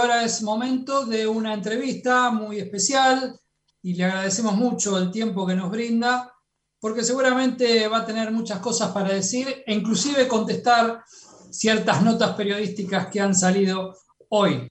ahora es momento de una entrevista muy especial y le agradecemos mucho el tiempo que nos brinda, porque seguramente va a tener muchas cosas para decir e inclusive contestar ciertas notas periodísticas que han salido hoy,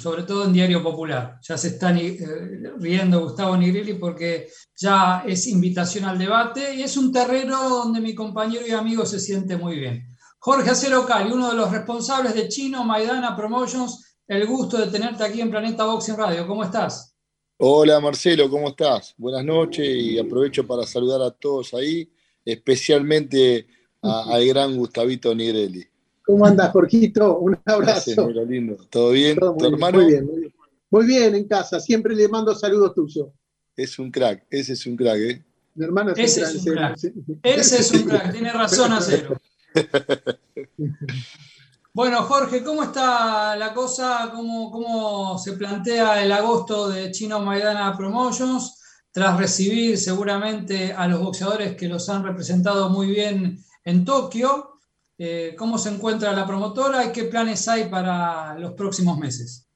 sobre todo en Diario Popular. Ya se está eh, riendo Gustavo Nigrilli porque ya es invitación al debate y es un terreno donde mi compañero y amigo se siente muy bien. Jorge Acero Cali, uno de los responsables de Chino Maidana Promotions, el gusto de tenerte aquí en Planeta Boxing Radio. ¿Cómo estás? Hola Marcelo, ¿cómo estás? Buenas noches y aprovecho para saludar a todos ahí, especialmente al gran Gustavito Nigrelli. ¿Cómo andas, Jorgito? Un abrazo. lindo. ¿Todo bien? ¿Tu hermano? Muy bien, muy bien. Muy bien, en casa. Siempre le mando saludos tuyos. Es un crack, ese es un crack, ¿eh? Mi hermano es ese un crack. Es un crack. Ese es un crack, tiene razón, Acero. Bueno, Jorge, ¿cómo está la cosa? ¿Cómo, ¿Cómo, se plantea el agosto de Chino Maidana Promotions? Tras recibir seguramente a los boxeadores que los han representado muy bien en Tokio, eh, ¿cómo se encuentra la promotora y qué planes hay para los próximos meses?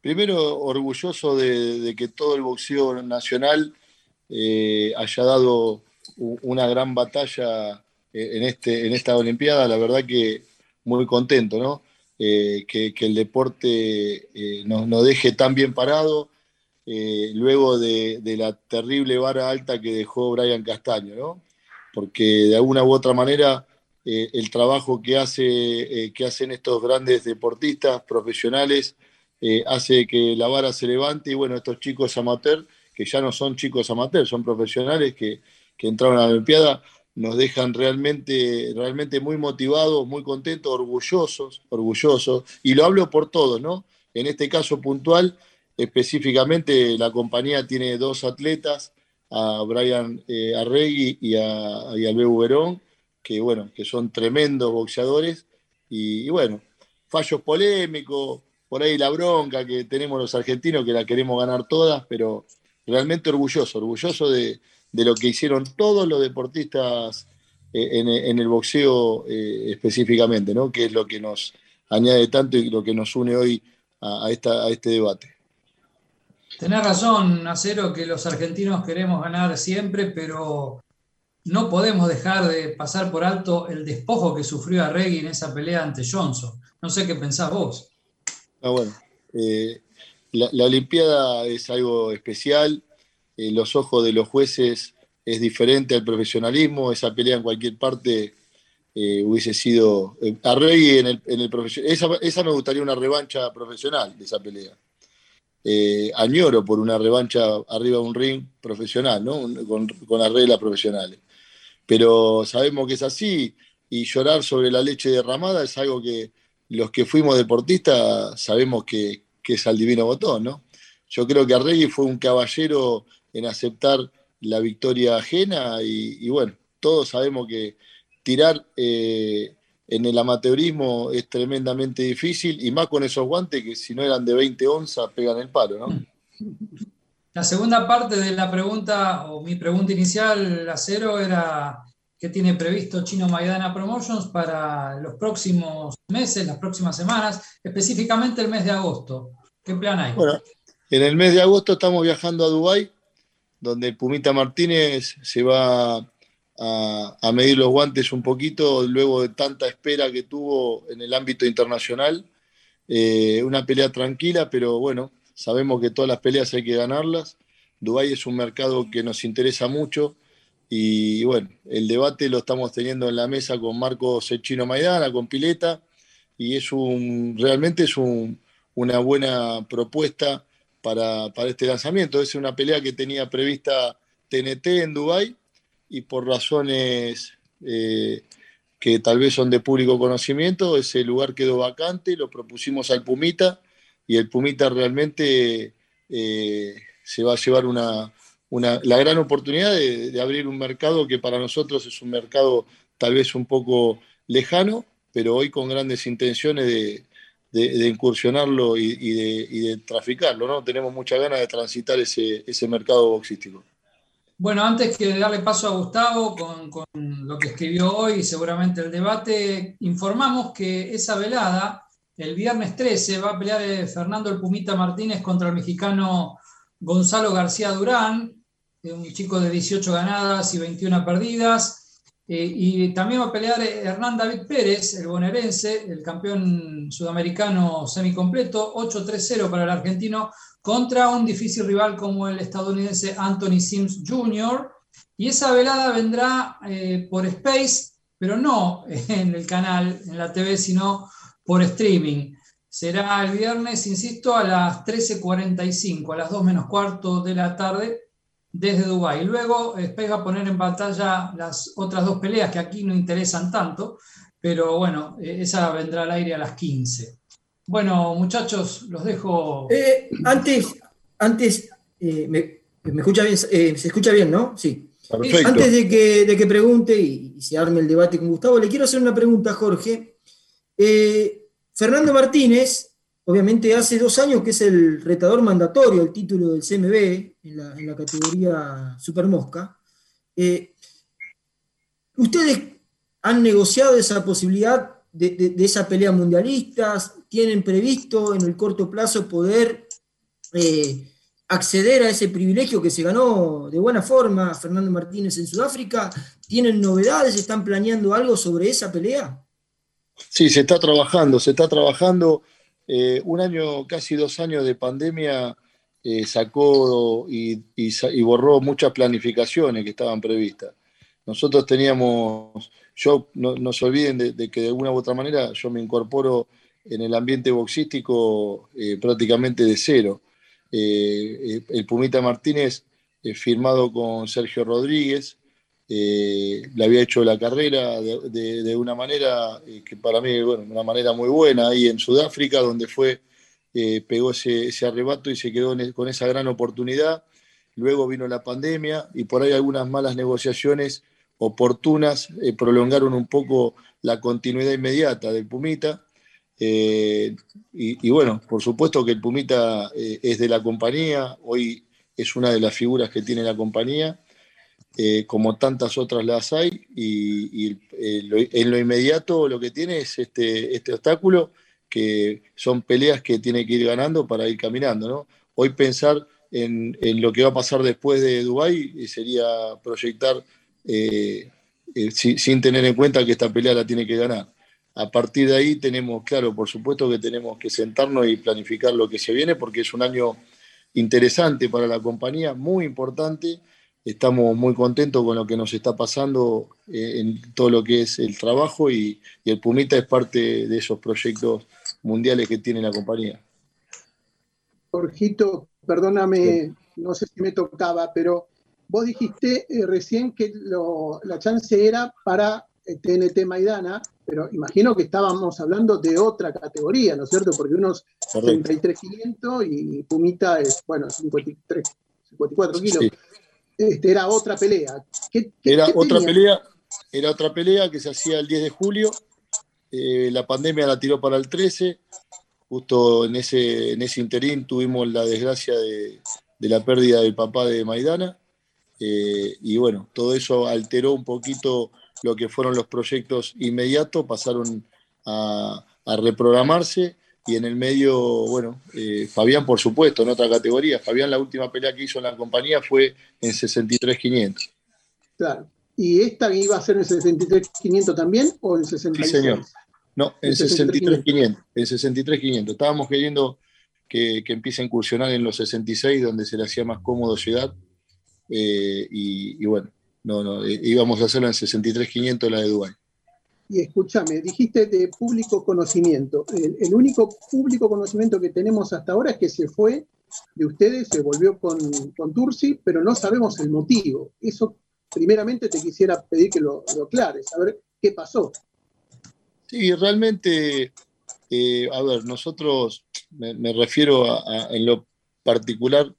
Primero, orgulloso de, que todo el boxeo nacional eh, haya dado una gran batalla en, este, en esta Olimpiada. La verdad que muy contento, ¿no? Eh, que, el deporte eh, nos, deje tan bien parado eh, luego de, la terrible vara alta que dejó Brian Castaño, ¿no? Porque de alguna u otra manera el trabajo que, hace, que hacen estos grandes deportistas profesionales hace que la vara se levante y bueno, estos chicos amateurs, que ya no son chicos amateurs, son profesionales que, que entraron a la Olimpiada, nos dejan realmente, realmente muy motivados, muy contentos, orgullosos, orgullosos, y lo hablo por todos, ¿no? En este caso puntual, específicamente la compañía tiene dos atletas, a Brian eh, Arregui y a, y Bebo Verón, que bueno, que son tremendos boxeadores, y, y, bueno, fallos polémicos, por ahí la bronca que tenemos los argentinos, que la queremos ganar todas, pero realmente orgulloso, orgulloso de, de lo que hicieron todos los deportistas eh, en, el boxeo eh, específicamente, ¿no? que es lo que nos añade tanto y lo que nos une hoy a, esta, a este debate. Tenés razón, Acero, que los argentinos queremos ganar siempre, pero no podemos dejar de pasar por alto el despojo que sufrió Arregui en esa pelea ante Johnson. No sé qué pensás vos. Ah, bueno, eh, la, Olimpiada es algo especial, eh, los ojos de los jueces es diferente al profesionalismo, esa pelea en cualquier parte eh, hubiese sido eh, a Rey en el, en esa, esa, me gustaría una revancha profesional de esa pelea. añoro por una revancha arriba de un ring profesional, ¿no? con, con las reglas profesionales. Pero sabemos que es así y llorar sobre la leche derramada es algo que los que fuimos deportistas sabemos que, que es al divino botón, ¿no? Yo creo que Arregui fue un caballero en aceptar la victoria ajena y, bueno, todos sabemos que tirar eh, en el amateurismo es tremendamente difícil y más con esos guantes que si no eran de 20 onzas pegan el palo, ¿no? La segunda parte de la pregunta, o mi pregunta inicial, Acero, era qué tiene previsto Chino Maidana Promotions para los próximos meses, las próximas semanas, específicamente el mes de agosto. ¿Qué plan hay? Bueno, en el mes de agosto estamos viajando a Dubái donde Pumita Martínez se va a, medir los guantes un poquito luego de tanta espera que tuvo en el ámbito internacional. Eh, una pelea tranquila, pero bueno, sabemos que todas las peleas hay que ganarlas. Dubái es un mercado que nos interesa mucho y bueno, el debate lo estamos teniendo en la mesa con Marcos Sechino Maidana, con Pileta, y es un, realmente es una buena propuesta para, este lanzamiento. Es una pelea que tenía prevista TNT en Dubái y por razones eh, que tal vez son de público conocimiento, ese lugar quedó vacante, lo propusimos al Pumita y el Pumita realmente eh, se va a llevar una, la gran oportunidad de, abrir un mercado que para nosotros es un mercado tal vez un poco lejano, pero hoy con grandes intenciones de, de, incursionarlo y, de, traficarlo, ¿no? Tenemos mucha ganas de transitar ese, mercado boxístico. Bueno, antes que darle paso a Gustavo con, lo que escribió hoy seguramente el debate, informamos que esa velada el viernes 13 va a pelear eh, Fernando el Pumita Martínez contra el mexicano Gonzalo García Durán, un chico de 18 ganadas y 21 perdidas. Eh, y también va a pelear Hernán David Pérez, el bonaerense, el campeón sudamericano semicompleto, 8-3-0 para el argentino, contra un difícil rival como el estadounidense Anthony Sims Jr. Y esa velada vendrá eh, por Space, pero no en el canal, en la TV, sino por streaming. Será el viernes, insisto, a las 13.45, a las 2 menos cuarto de la tarde, desde Dubái. Luego Space va a poner en pantalla las otras dos peleas que aquí no interesan tanto, pero bueno, eh, esa vendrá al aire a las 15. Bueno, muchachos, los dejo. Eh, antes, antes eh, me, escucha bien, eh, se escucha bien, ¿no? Sí. Antes de que, de que pregunte y, se arme el debate con Gustavo, le quiero hacer una pregunta, Jorge. Fernando Martínez, obviamente hace dos años que es el retador mandatorio el título del CMB en la, en la categoría Super Mosca. ¿Ustedes han negociado esa posibilidad de, esa pelea mundialistas? ¿Tienen previsto en el corto plazo poder eh, acceder a ese privilegio que se ganó de buena forma Fernando Martínez en Sudáfrica? ¿Tienen novedades? ¿Están planeando algo sobre esa pelea? Sí, se está trabajando, se está trabajando. Eh, un año, casi dos años de pandemia eh, sacó y, borró muchas planificaciones que estaban previstas. Nosotros teníamos yo no, se olviden de, que de alguna u otra manera yo me incorporo en el ambiente boxístico eh, prácticamente de cero. Eh, el Pumita Martínez, eh, firmado con Sergio Rodríguez, le había hecho la carrera de, una manera que para mí, bueno, una manera muy buena ahí en Sudáfrica, donde fue, pegó ese, ese, arrebato y se quedó con esa gran oportunidad. Luego vino la pandemia y por ahí algunas malas negociaciones oportunas eh, prolongaron un poco la continuidad inmediata del Pumita. Eh, y, bueno, por supuesto que el Pumita eh, es de la compañía, hoy es una de las figuras que tiene la compañía, como tantas otras las hay, y, en lo inmediato lo que tiene es este, este obstáculo, que son peleas que tiene que ir ganando para ir caminando. ¿no? Hoy pensar en, en lo que va a pasar después de Dubái sería proyectar eh, eh, sin, tener en cuenta que esta pelea la tiene que ganar. A partir de ahí tenemos, claro, por supuesto que tenemos que sentarnos y planificar lo que se viene porque es un año interesante para la compañía, muy importante. Estamos muy contentos con lo que nos está pasando eh, en todo lo que es el trabajo y, y el Pumita es parte de esos proyectos mundiales que tiene la compañía. Jorgito, perdóname, no sé si me tocaba, pero Vos dijiste eh, recién que la chance era para TNT eh, Maidana, pero imagino que estábamos hablando de otra categoría, ¿no es cierto? Porque unos 33.500 y Pumita es, bueno, 53, 54 kilos. Este, era otra pelea. era otra pelea, era otra pelea que se hacía el 10 de julio. Eh, la pandemia la tiró para el 13. Justo en ese, en ese interín tuvimos la desgracia de, de la pérdida del papá de Maidana. Eh, y bueno, todo eso alteró un poquito lo que fueron los proyectos inmediatos, pasaron a, reprogramarse y en el medio, bueno, eh, Fabián por supuesto, en otra categoría, Fabián la última pelea que hizo en la compañía fue en 63.500. Claro, ¿y esta iba a ser en 63.500 también o en 66? Sí, señor. No, en 63.500, en 63.500. Estábamos queriendo que, que empiece a incursionar en los 66, donde se le hacía más cómodo llegar eh, y, bueno, no, no, eh, íbamos a hacerlo en 63.500 la de Dubái. Y escúchame, dijiste de público conocimiento. El, único público conocimiento que tenemos hasta ahora es que se fue de ustedes, se volvió con, con Tursi, pero no sabemos el motivo. Eso, primeramente, te quisiera pedir que lo, lo aclares, a ver qué pasó. Sí, realmente, eh, a ver, nosotros, me, refiero a, en lo particular,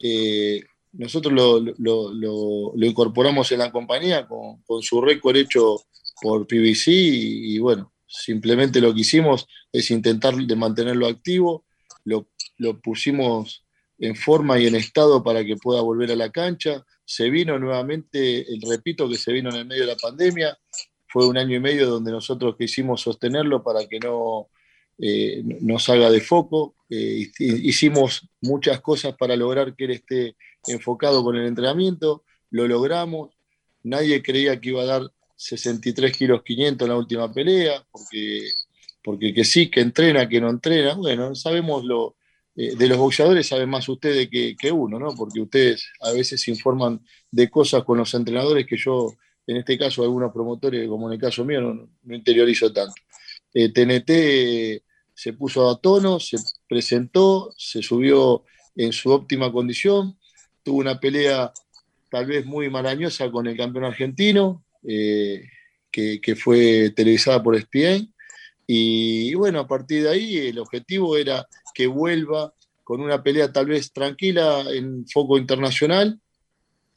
eh, nosotros lo, incorporamos en la compañía con, su récord hecho por PBC y, bueno, simplemente lo que hicimos es intentar de mantenerlo activo, lo, pusimos en forma y en estado para que pueda volver a la cancha. Se vino nuevamente, repito que se vino en el medio de la pandemia, fue un año y medio donde nosotros quisimos sostenerlo para que no, eh, de foco. Eh, hicimos muchas cosas para lograr que él esté enfocado con el entrenamiento, lo logramos. Nadie creía que iba a dar 63 kilos 500 en la última pelea, porque, porque que sí, que entrena, que no entrena. Bueno, sabemos lo, eh, de los boxeadores saben más ustedes que, que, uno, ¿no? Porque ustedes a veces informan de cosas con los entrenadores que yo, en este caso, algunos promotores, como en el caso mío, no, no interiorizo tanto. TNT se puso a tono, se presentó, se subió en su óptima condición, tuvo una pelea tal vez muy marañosa con el campeón argentino, eh, que, fue televisada por ESPN. Y, bueno, a partir de ahí el objetivo era que vuelva con una pelea tal vez tranquila en foco internacional.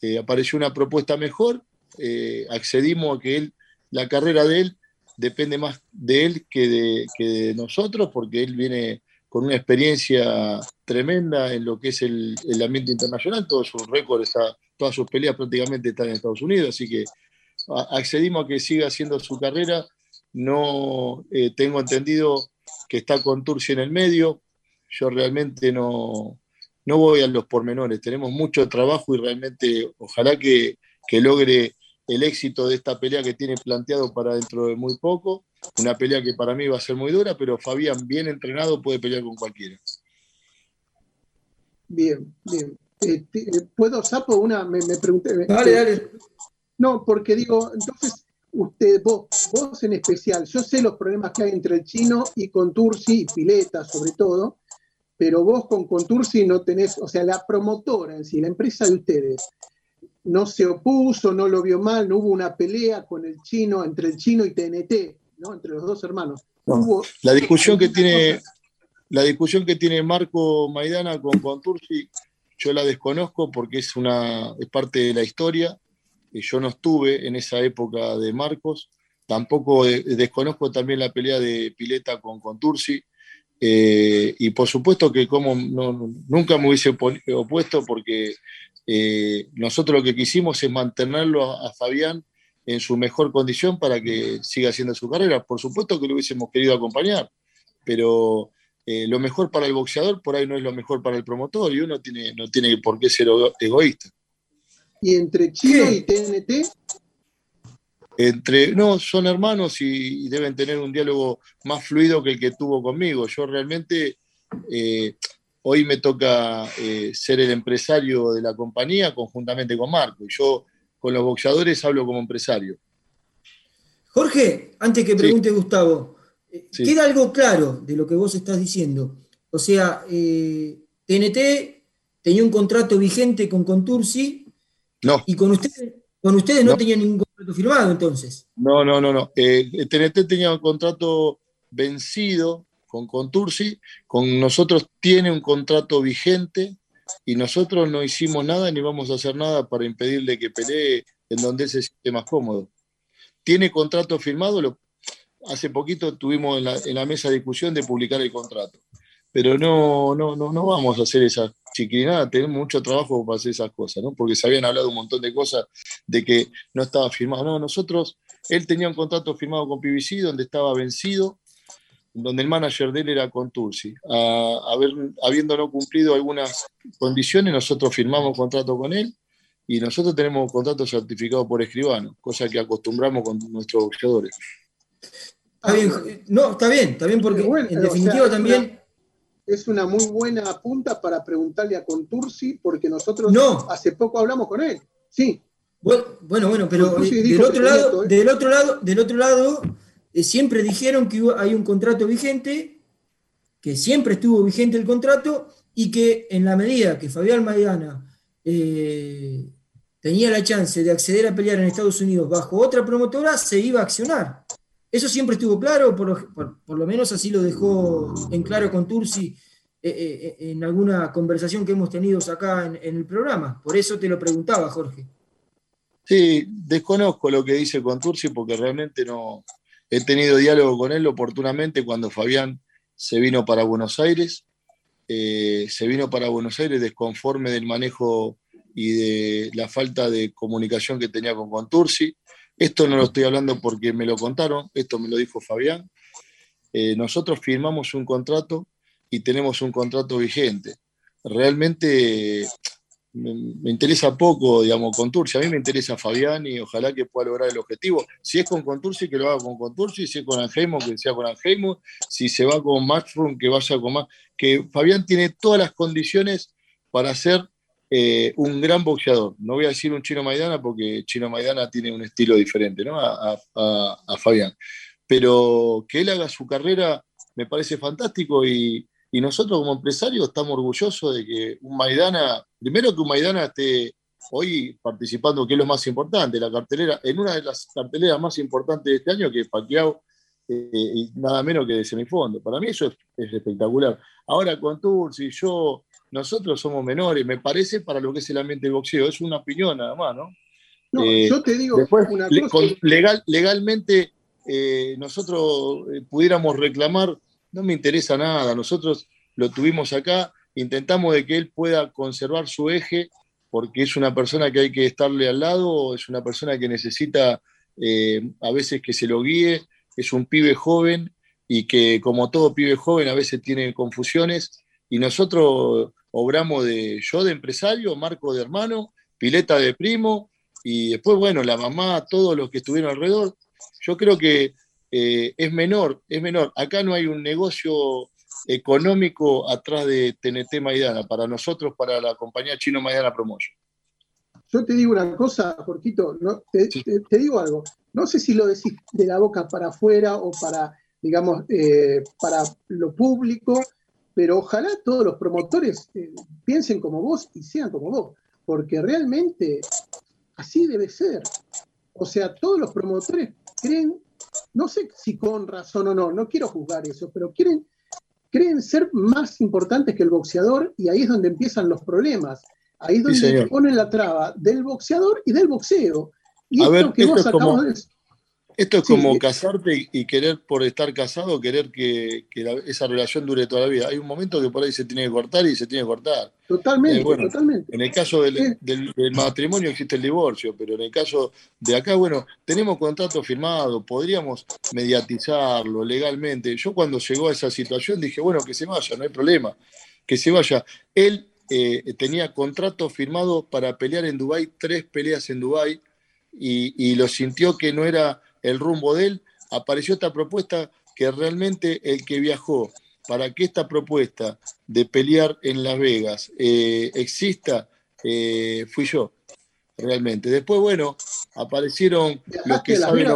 Eh, apareció una propuesta mejor, eh, accedimos a que él, la carrera de él depende más de él que de, nosotros, porque él viene con una experiencia tremenda en lo que es el, ambiente internacional, todos sus récords, todas sus peleas prácticamente están en Estados Unidos, así que accedimos a que siga haciendo su carrera. No eh, tengo entendido que está con Turci en el medio. Yo realmente no, no voy a los pormenores. Tenemos mucho trabajo y realmente ojalá que, que logre el éxito de esta pelea que tiene planteado para dentro de muy poco. Una pelea que para mí va a ser muy dura, pero Fabián, bien entrenado, puede pelear con cualquiera. Bien, bien. Eh, eh, ¿Puedo, Sapo? Una, me, pregunté. Dale, dale. No, porque digo, entonces, usted, vos, vos en especial, yo sé los problemas que hay entre el chino y Contursi y Pileta, sobre todo, pero vos con Contursi no tenés, o sea, la promotora en sí, la empresa de ustedes, no se opuso, no lo vio mal, no hubo una pelea con el chino, entre el chino y TNT, ¿no? entre los dos hermanos. la discusión que tiene la discusión que tiene Marco Maidana con Contursi, yo la desconozco porque es una es parte de la historia. Y yo no estuve en esa época de Marcos. Tampoco desconozco también la pelea de Pileta con Contursi. Eh, y por supuesto que como nunca me hubiese opuesto porque eh, nosotros lo que quisimos es mantenerlo a, Fabián en su mejor condición para que siga haciendo su carrera. Por supuesto que lo hubiésemos querido acompañar, pero eh, lo mejor para el boxeador por ahí no es lo mejor para el promotor y uno tiene, no tiene por qué ser egoísta. ¿Y entre Chino y TNT? Entre, no, son hermanos y, deben tener un diálogo más fluido que el que tuvo conmigo. Yo realmente eh, Hoy me toca eh, ser el empresario de la compañía conjuntamente con Marco. Y yo con los boxeadores hablo como empresario. Jorge, antes que pregunte Gustavo, eh, queda algo claro de lo que vos estás diciendo. O sea, TNT eh, tenía un contrato vigente con Contursi. No. Y con ustedes, con ustedes no, tenían ningún contrato firmado entonces. No, no, no, no. TNT tenía un contrato vencido con Contursi, con nosotros tiene un contrato vigente y nosotros no hicimos nada ni vamos a hacer nada para impedirle que pelee en donde se siente más cómodo. Tiene contrato firmado, lo, hace poquito tuvimos en la, mesa de discusión de publicar el contrato, pero no, no, no, no vamos a hacer esa chiquinada, tenemos mucho trabajo para hacer esas cosas, ¿no? porque se habían hablado un montón de cosas de que no estaba firmado. No, nosotros, él tenía un contrato firmado con PBC donde estaba vencido donde el manager de él era Contursi. haber, habiendo no cumplido algunas condiciones, nosotros firmamos contrato con él y nosotros tenemos contrato certificado por escribano, cosa que acostumbramos con nuestros boxeadores. Está bien, no, está bien, está bien, porque en definitiva también. es una muy buena punta para preguntarle a Contursi, porque nosotros hace poco hablamos con él. Sí. Bueno, bueno, pero del otro, lado, ¿eh? del otro lado, del otro lado, eh, siempre dijeron que hay un contrato vigente, que siempre estuvo vigente el contrato y que en la medida que Fabián Maidana eh, tenía la chance de acceder a pelear en Estados Unidos bajo otra promotora, se iba a accionar. Eso siempre estuvo claro, por, lo menos así lo dejó en claro con Tursi eh, en alguna conversación que hemos tenido acá en, en, el programa. Por eso te lo preguntaba, Jorge. Sí, desconozco lo que dice con Tursi porque realmente no, He tenido diálogo con él oportunamente cuando Fabián se vino para Buenos Aires. Eh, se vino para Buenos Aires desconforme del manejo y de la falta de comunicación que tenía con Contursi. Esto no lo estoy hablando porque me lo contaron, esto me lo dijo Fabián. eh, nosotros firmamos un contrato y tenemos un contrato vigente. Realmente me, interesa poco, digamos, Contursi. A mí me interesa Fabián y ojalá que pueda lograr el objetivo. Si es con Contursi, que lo haga con Contursi. Si es con Angeimo, que sea con Angeimo. Si se va con Mushroom, que vaya con más. Que Fabián tiene todas las condiciones para ser eh, un gran boxeador. No voy a decir un Chino Maidana porque Chino Maidana tiene un estilo diferente ¿no? a, a Fabián. Pero que él haga su carrera me parece fantástico y, y nosotros como empresarios estamos orgullosos de que un Maidana, primero que un Maidana esté hoy participando, que es lo más importante, la cartelera, en una de las carteleras más importantes de este año, que es Paquiao, eh, y nada menos que de semifondo. Para mí eso es, espectacular. Ahora con si yo, nosotros somos menores, me parece para lo que es el ambiente del boxeo, es una opinión nada más, ¿no? No, eh, yo te digo una cosa. legal, legalmente eh, nosotros pudiéramos reclamar no me interesa nada. Nosotros lo tuvimos acá, intentamos de que él pueda conservar su eje, porque es una persona que hay que estarle al lado, es una persona que necesita eh, a veces que se lo guíe, es un pibe joven y que como todo pibe joven a veces tiene confusiones y nosotros obramos de yo de empresario, Marco de hermano, Pileta de primo y después, bueno, la mamá, todos los que estuvieron alrededor. Yo creo que eh, es menor, es menor. Acá no hay un negocio económico atrás de TNT Maidana, para nosotros, para la compañía Chino Maidana Promotion. Yo te digo una cosa, Jorquito, te, digo algo. No sé si lo decís de la boca para afuera o para, digamos, eh, para lo público, pero ojalá todos los promotores eh, piensen como vos y sean como vos, porque realmente así debe ser. O sea, todos los promotores creen no sé si con razón o no, no quiero juzgar eso, pero quieren, creen ser más importantes que el boxeador y ahí es donde empiezan los problemas. Ahí es donde ponen la traba del boxeador y del boxeo. Y esto que vos acabamos de esto es como casarte y querer por estar casado, querer que, esa relación dure toda la vida. Hay un momento que por ahí se tiene que cortar y se tiene que cortar. Totalmente, eh, totalmente. En el caso del, matrimonio existe el divorcio, pero en el caso de acá, bueno, tenemos contrato firmado, podríamos mediatizarlo legalmente. Yo cuando llegó a esa situación dije, bueno, que se vaya, no hay problema, que se vaya. Él eh, tenía contrato firmado para pelear en Dubái, tres peleas en Dubái, y lo sintió que no era el rumbo de él, apareció esta propuesta que realmente el que viajó para que esta propuesta de pelear en Las Vegas eh, exista, eh, fui yo, realmente. Después, bueno, aparecieron los que saben,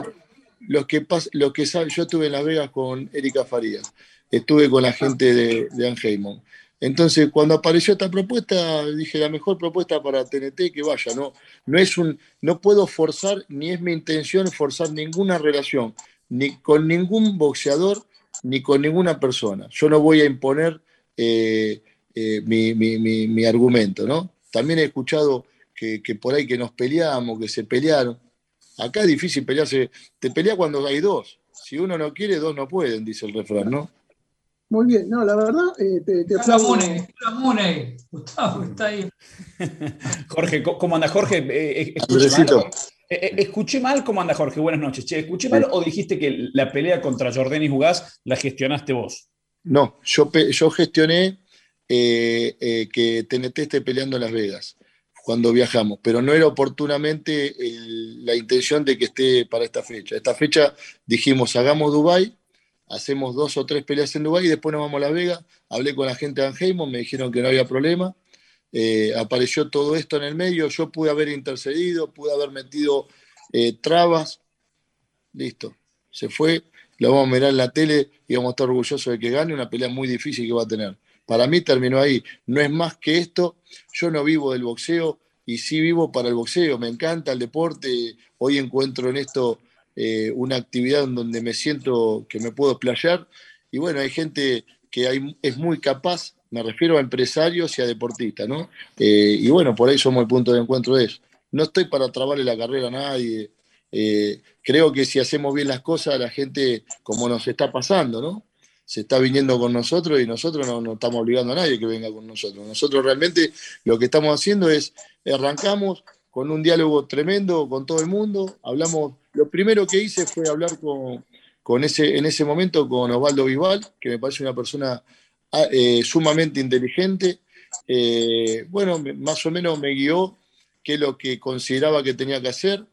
los que, los que saben, yo estuve en Las Vegas con Erika Farías, estuve con la gente de, de Anheimon. Entonces, cuando apareció esta propuesta, dije, la mejor propuesta para TNT que vaya, no, no es un, no puedo forzar, ni es mi intención forzar ninguna relación, ni con ningún boxeador, ni con ninguna persona. Yo no voy a imponer eh, eh, mi, argumento, ¿no? También he escuchado que, que, por ahí que nos peleamos, que se pelearon. Acá es difícil pelearse, te pelea cuando hay dos. Si uno no quiere, dos no pueden, dice el refrán, ¿no? Muy bien, no, la verdad, eh, te, te aplaudo. Gustavo está ahí. Jorge, ¿cómo anda Jorge? Eh, eh, escuché, mal. cómo anda Jorge, buenas noches. Che, ¿Escuché mal o dijiste que la pelea contra y Jugás la gestionaste vos? No, yo, yo gestioné que TNT esté peleando en Las Vegas cuando viajamos, pero no era oportunamente la intención de que esté para esta fecha. Esta fecha dijimos, hagamos Dubai hacemos dos o tres peleas en Dubái y después nos vamos a Las Vegas. Hablé con la gente de Anheimo, me dijeron que no había problema. Eh, apareció todo esto en el medio, yo pude haber intercedido, pude haber metido eh, trabas. Listo, se fue, lo vamos a mirar en la tele y vamos a estar orgullosos de que gane una pelea muy difícil que va a tener. Para mí terminó ahí. No es más que esto. Yo no vivo del boxeo y sí vivo para el boxeo. Me encanta el deporte. Hoy encuentro en esto eh, una actividad en donde me siento que me puedo playar. Y bueno, hay gente que es muy capaz, me refiero a empresarios y a deportistas, ¿no? Eh, y bueno, por ahí somos el punto de encuentro de eso. No estoy para trabarle la carrera a nadie. Eh, creo que si hacemos bien las cosas, la gente, como nos está pasando, ¿no? Se está viniendo con nosotros y nosotros no, no estamos obligando a nadie que venga con nosotros. Nosotros realmente lo que estamos haciendo es arrancamos con un diálogo tremendo con todo el mundo, hablamos lo primero que hice fue hablar con, en ese momento con Osvaldo Bisbal, que me parece una persona ah, eh, sumamente inteligente. Eh, bueno, más o menos me guió qué es lo que consideraba que tenía que hacer.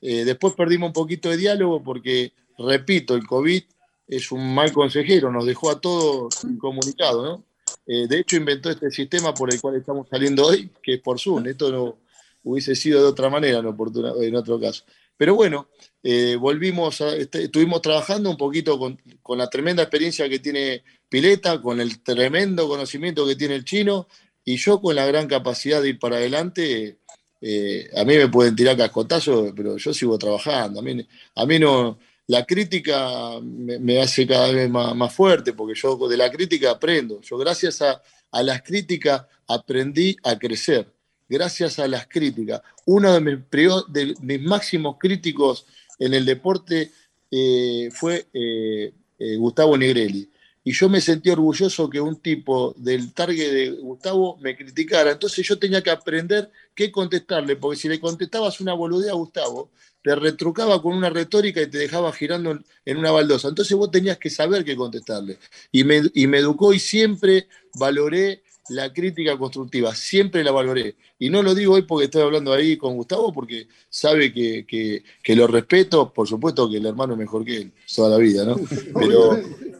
Eh, después perdimos un poquito de diálogo porque, repito, el COVID es un mal consejero, nos dejó a todos incomunicados, de hecho, inventó este sistema por el cual estamos saliendo hoy, que es por Zoom. Esto no hubiese sido de otra manera en otro caso. Pero bueno, eh, volvimos, a, este, estuvimos trabajando un poquito con, la tremenda experiencia que tiene Pileta, con el tremendo conocimiento que tiene el chino, y yo con la gran capacidad de ir para adelante. Eh, a mí me pueden tirar cascotazos, pero yo sigo trabajando. A mí, a mí no, la crítica me, hace cada vez más, fuerte, porque yo de la crítica aprendo. Yo gracias a las críticas aprendí a crecer gracias a las críticas. Uno de mis, máximos críticos en el deporte eh, fue eh, eh, Gustavo Negrelli. Y yo me sentí orgulloso que un tipo del target de Gustavo me criticara. Entonces yo tenía que aprender qué contestarle, porque si le contestabas una boludea a Gustavo, te retrucaba con una retórica y te dejaba girando en, una baldosa. Entonces vos tenías que saber qué contestarle. Y me, y me educó y siempre valoré la crítica constructiva, siempre la valoré. Y no lo digo hoy porque estoy hablando ahí con Gustavo, porque sabe que, lo respeto, por supuesto que el hermano es mejor que él, toda la vida, ¿no? Pero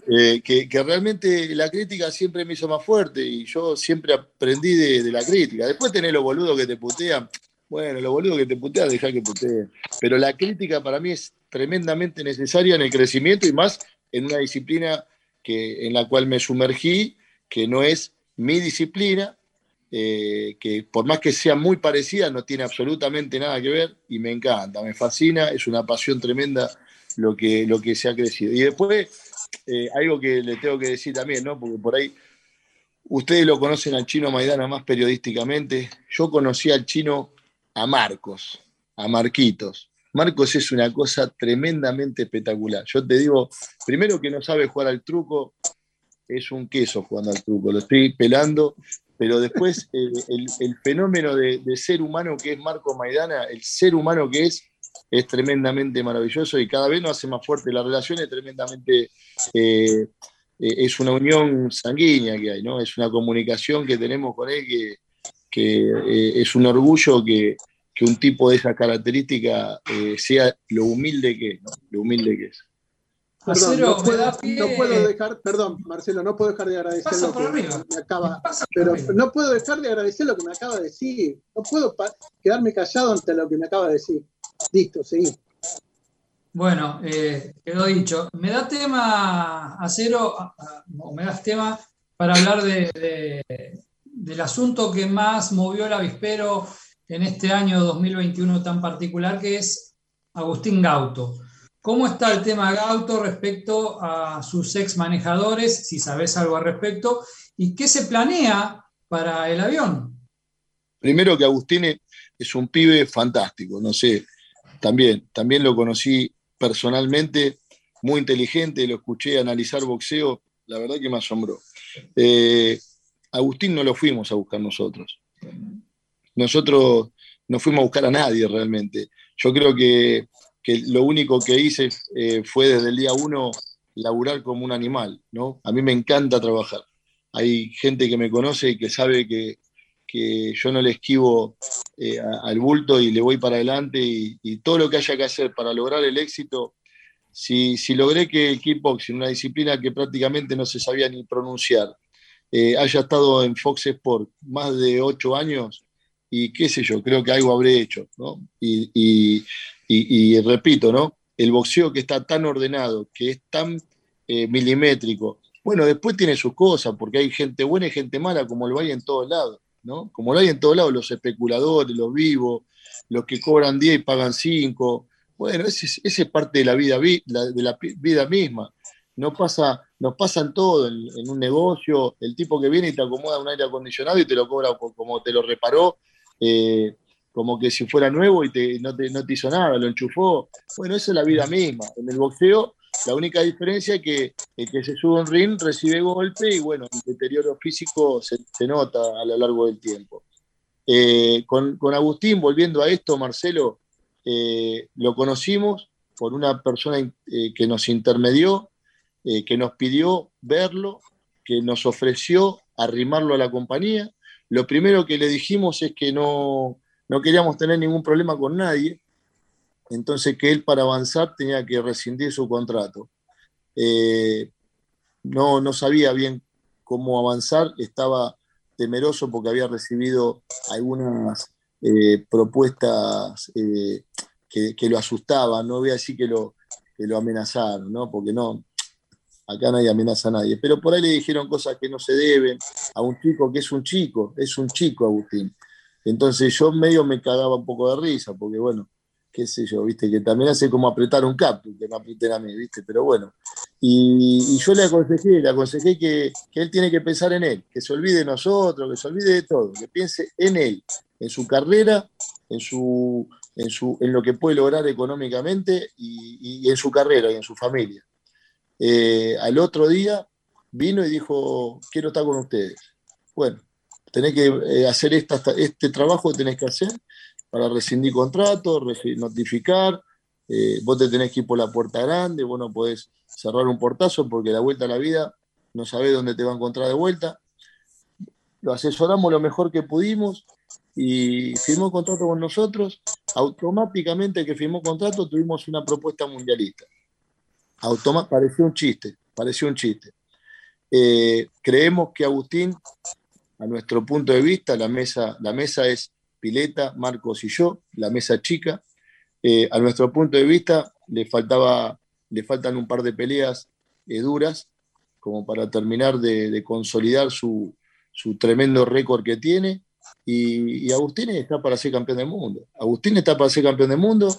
eh, que, realmente la crítica siempre me hizo más fuerte y yo siempre aprendí de, la crítica. Después tenés los boludos que te putean, bueno, los boludos que te putean, dejá que puteen. Pero la crítica para mí es tremendamente necesaria en el crecimiento y más en una disciplina que, en la cual me sumergí, que no es mi disciplina, eh, que por más que sea muy parecida, no tiene absolutamente nada que ver y me encanta, me fascina, es una pasión tremenda lo que, lo que se ha crecido. Y después, eh, algo que le tengo que decir también, ¿no? porque por ahí ustedes lo conocen al chino Maidana más periodísticamente, yo conocí al chino a Marcos, a Marquitos. Marcos es una cosa tremendamente espectacular. Yo te digo, primero que no sabe jugar al truco, es un queso jugando al truco, lo estoy pelando, pero después el, fenómeno de, ser humano que es Marco Maidana, el ser humano que es, es tremendamente maravilloso y cada vez nos hace más fuerte. La relación es tremendamente, eh, eh, es una unión sanguínea que hay, ¿no? Es una comunicación que tenemos con él que, eh, es un orgullo que, un tipo de esa característica sea lo humilde que es, Lo humilde que es no, puedo, dejar, perdón, Marcelo, no puedo dejar de agradecer lo que me acaba, pero no puedo dejar de agradecer lo que me acaba de decir. No puedo quedarme callado ante lo que me acaba de decir. Listo, seguí. Bueno, eh, quedó dicho. Me da tema, Acero, o me das tema para hablar de, del asunto que más movió el avispero en este año 2021 tan particular, que es Agustín Gauto. ¿Cómo está el tema Gauto respecto a sus ex manejadores, si sabes algo al respecto? ¿Y qué se planea para el avión? Primero que Agustín es un pibe fantástico, no sé, también, también lo conocí personalmente, muy inteligente, lo escuché analizar boxeo, la verdad que me asombró. Eh, Agustín no lo fuimos a buscar nosotros. Nosotros no fuimos a buscar a nadie realmente. Yo creo que que lo único que hice eh, fue desde el día uno laburar como un animal, ¿no? A mí me encanta trabajar. Hay gente que me conoce y que sabe que, yo no le esquivo eh, al bulto y le voy para adelante y, todo lo que haya que hacer para lograr el éxito. Si, logré que el kickboxing, una disciplina que prácticamente no se sabía ni pronunciar, eh, haya estado en Fox Sport más de ocho años, y qué sé yo, creo que algo habré hecho, ¿no? y, repito, ¿no? El boxeo que está tan ordenado, que es tan eh, milimétrico, bueno, después tiene sus cosas, porque hay gente buena y gente mala, como lo hay en todos lados, ¿no? Como lo hay en todos lados, los especuladores, los vivos, los que cobran 10 y pagan 5. Bueno, ese, es parte de la vida, de la vida misma. No pasa, nos pasan todo en, en, un negocio, el tipo que viene y te acomoda un aire acondicionado y te lo cobra como te lo reparó, eh, como que si fuera nuevo y no, te, hizo nada, lo enchufó. Bueno, esa es la vida misma. En el boxeo, la única diferencia es que el que se sube un ring recibe golpe y bueno, el deterioro físico se, nota a lo largo del tiempo. Eh, con, Agustín, volviendo a esto, Marcelo, eh, lo conocimos por una persona eh, que nos intermedió, que nos pidió verlo, que nos ofreció arrimarlo a la compañía. Lo primero que le dijimos es que no, no queríamos tener ningún problema con nadie, entonces que él para avanzar tenía que rescindir su contrato. Eh, no, no sabía bien cómo avanzar, estaba temeroso porque había recibido algunas eh, propuestas eh, que, lo asustaban, no voy a decir que lo, que lo amenazaron, ¿no? porque no, acá nadie amenaza a nadie, pero por ahí le dijeron cosas que no se deben a un chico que es un chico, es un chico Agustín. Entonces yo medio me cagaba un poco de risa, porque bueno, qué sé yo, viste, que también hace como apretar un cap, que me aprieten a mí, viste, pero bueno. Y, yo le aconsejé, le aconsejé que, él tiene que pensar en él, que se olvide de nosotros, que se olvide de todo, que piense en él, en su carrera, en, su, en, su, en lo que puede lograr económicamente y, en su carrera y en su familia. Eh, al otro día vino y dijo, quiero estar con ustedes. Bueno, tenés que eh, hacer este trabajo, tenés que hacer para rescindir contrato, notificar, eh, vos te tenés que ir por la puerta grande, vos no podés cerrar un portazo porque la vuelta a la vida no sabés dónde te va a encontrar de vuelta. Lo asesoramos lo mejor que pudimos y firmó contrato con nosotros. Automáticamente que firmó contrato tuvimos una propuesta mundialista. Automa pareció un chiste, pareció un chiste. Eh, creemos que Agustín, a nuestro punto de vista, la mesa, la mesa es Pileta, Marcos y yo, la mesa chica. Eh, a nuestro punto de vista, le, faltaba, le faltan un par de peleas eh, duras como para terminar de, consolidar su, tremendo récord que tiene. Y, Agustín está para ser campeón del mundo. Agustín está para ser campeón del mundo.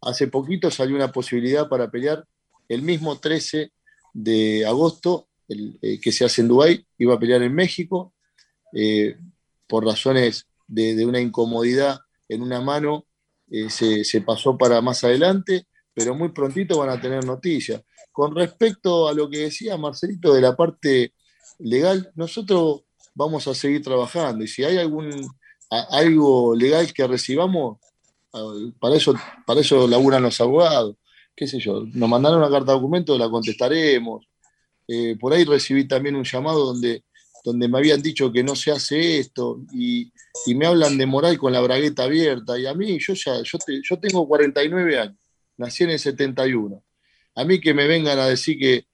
Hace poquito salió una posibilidad para pelear el mismo 13 de agosto, eh, que se hace en Dubái, iba a pelear en México. Por razones de, una incomodidad en una mano eh, se, pasó para más adelante, pero muy prontito van a tener noticias. Con respecto a lo que decía Marcelito de la parte legal, nosotros vamos a seguir trabajando y si hay algún algo legal que recibamos, para eso, para eso laburan los abogados, qué sé yo, nos mandaron una carta de documento, la contestaremos. Eh, por ahí recibí también un llamado donde donde me habían dicho que no se hace esto y, me hablan de moral con la bragueta abierta. Y a mí, yo ya, yo, yo tengo 49 años, nací en el 71. A mí que me vengan a decir que,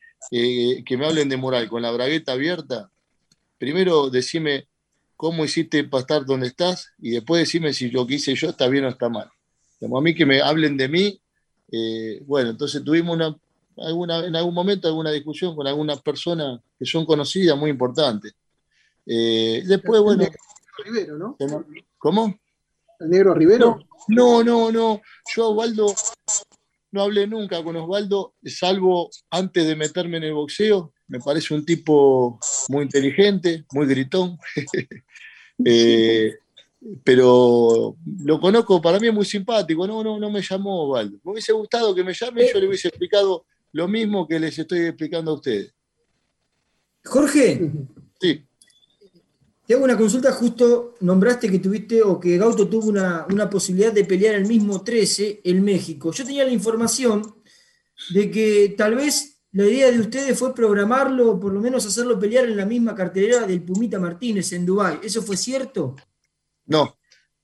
que me hablen de moral con la bragueta abierta, primero decime cómo hiciste para estar donde estás y después decime si lo que hice yo está bien o está mal. a mí que me hablen de mí, eh, bueno, entonces tuvimos una, alguna, en algún momento alguna discusión con algunas personas que son conocidas, muy importantes. Eh, después, bueno. Rivero, ¿no? ¿Cómo? ¿El negro Rivero? No, no, no. Yo, Osvaldo, no hablé nunca con Osvaldo, salvo antes de meterme en el boxeo. Me parece un tipo muy inteligente, muy gritón. Eh, pero lo conozco, para mí es muy simpático. No, no, no me llamó Osvaldo. Me hubiese gustado que me llame y yo le hubiese explicado lo mismo que les estoy explicando a ustedes. Jorge. Sí. Te hago una consulta, justo nombraste que tuviste o que Gauto tuvo una, posibilidad de pelear el mismo 13 en México. Yo tenía la información de que tal vez la idea de ustedes fue programarlo, o por lo menos hacerlo pelear en la misma cartelera del Pumita Martínez en Dubái. ¿Eso fue cierto? No.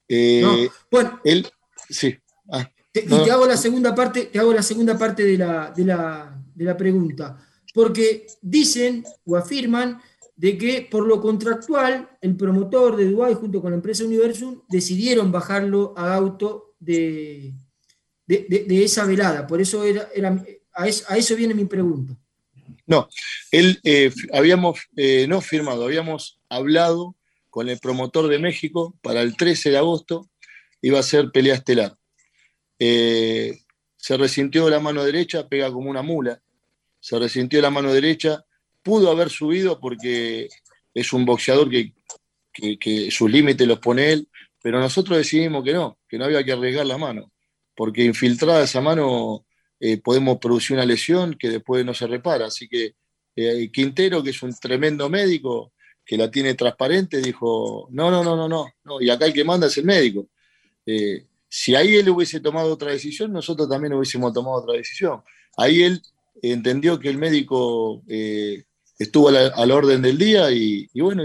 Eh, bueno, él, sí. Ah, y te hago la segunda parte, te hago la segunda parte de la, de la pregunta. Porque dicen o afirman de que por lo contractual el promotor de Dubái junto con la empresa Universum decidieron bajarlo a auto de, de, esa velada. Por eso era, a, eso, viene mi pregunta. No, él eh, habíamos eh, no firmado, habíamos hablado con el promotor de México para el 13 de agosto, iba a ser pelea estelar. Eh, se resintió la mano derecha, pega como una mula, se resintió la mano derecha, pudo haber subido porque es un boxeador que, sus límites los pone él, pero nosotros decidimos que no, que no había que arriesgar la mano, porque infiltrada esa mano eh, podemos producir una lesión que después no se repara. Así que eh, Quintero, que es un tremendo médico, que la tiene transparente, dijo, no, no, no, no, no, y acá el que manda es el médico. Eh, si ahí él hubiese tomado otra decisión, nosotros también hubiésemos tomado otra decisión. Ahí él entendió que el médico estuvo al, orden del día y, bueno,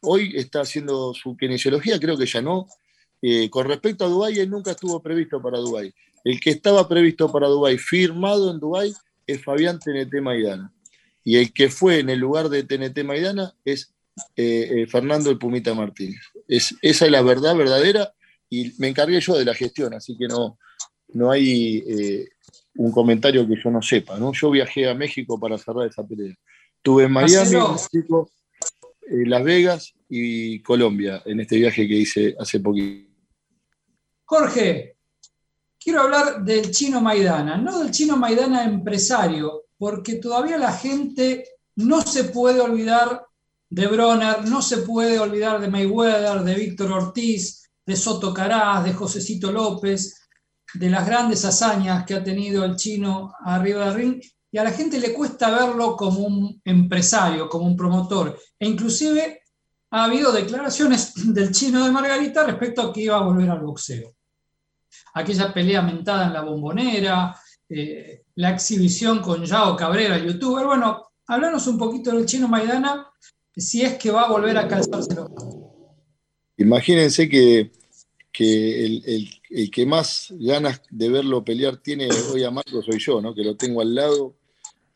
hoy está haciendo su kinesiología, creo que ya no. Eh, con respecto a Dubái, él nunca estuvo previsto para Dubái. El que estaba previsto para Dubái, firmado en Dubái, es Fabián TNT Maidana. Y el que fue en el lugar de TNT Maidana es eh, Fernando el Pumita Martínez. Es, esa es la verdad verdadera y me encargué yo de la gestión, así que no, no hay eh, un comentario que yo no sepa. ¿no? Yo viajé a México para cerrar esa pelea. Estuve en Miami, México, eh, Las Vegas y Colombia en este viaje que hice hace poquito. Jorge, quiero hablar del chino Maidana, no del chino Maidana empresario, porque todavía la gente no se puede olvidar de Bronner, no se puede olvidar de Mayweather, de Víctor Ortiz, de Soto Caraz, de Josecito López, de las grandes hazañas que ha tenido el chino arriba del ring, y a la gente le cuesta verlo como un empresario, como un promotor. E inclusive ha habido declaraciones del chino de Margarita respecto a que iba a volver al boxeo. Aquella pelea mentada en la bombonera, eh, la exhibición con Yao Cabrera, youtuber. Bueno, háblanos un poquito del chino Maidana, si es que va a volver a calzárselo. Imagínense que, el, que más ganas de verlo pelear tiene hoy a Marco soy yo, ¿no? Que lo tengo al lado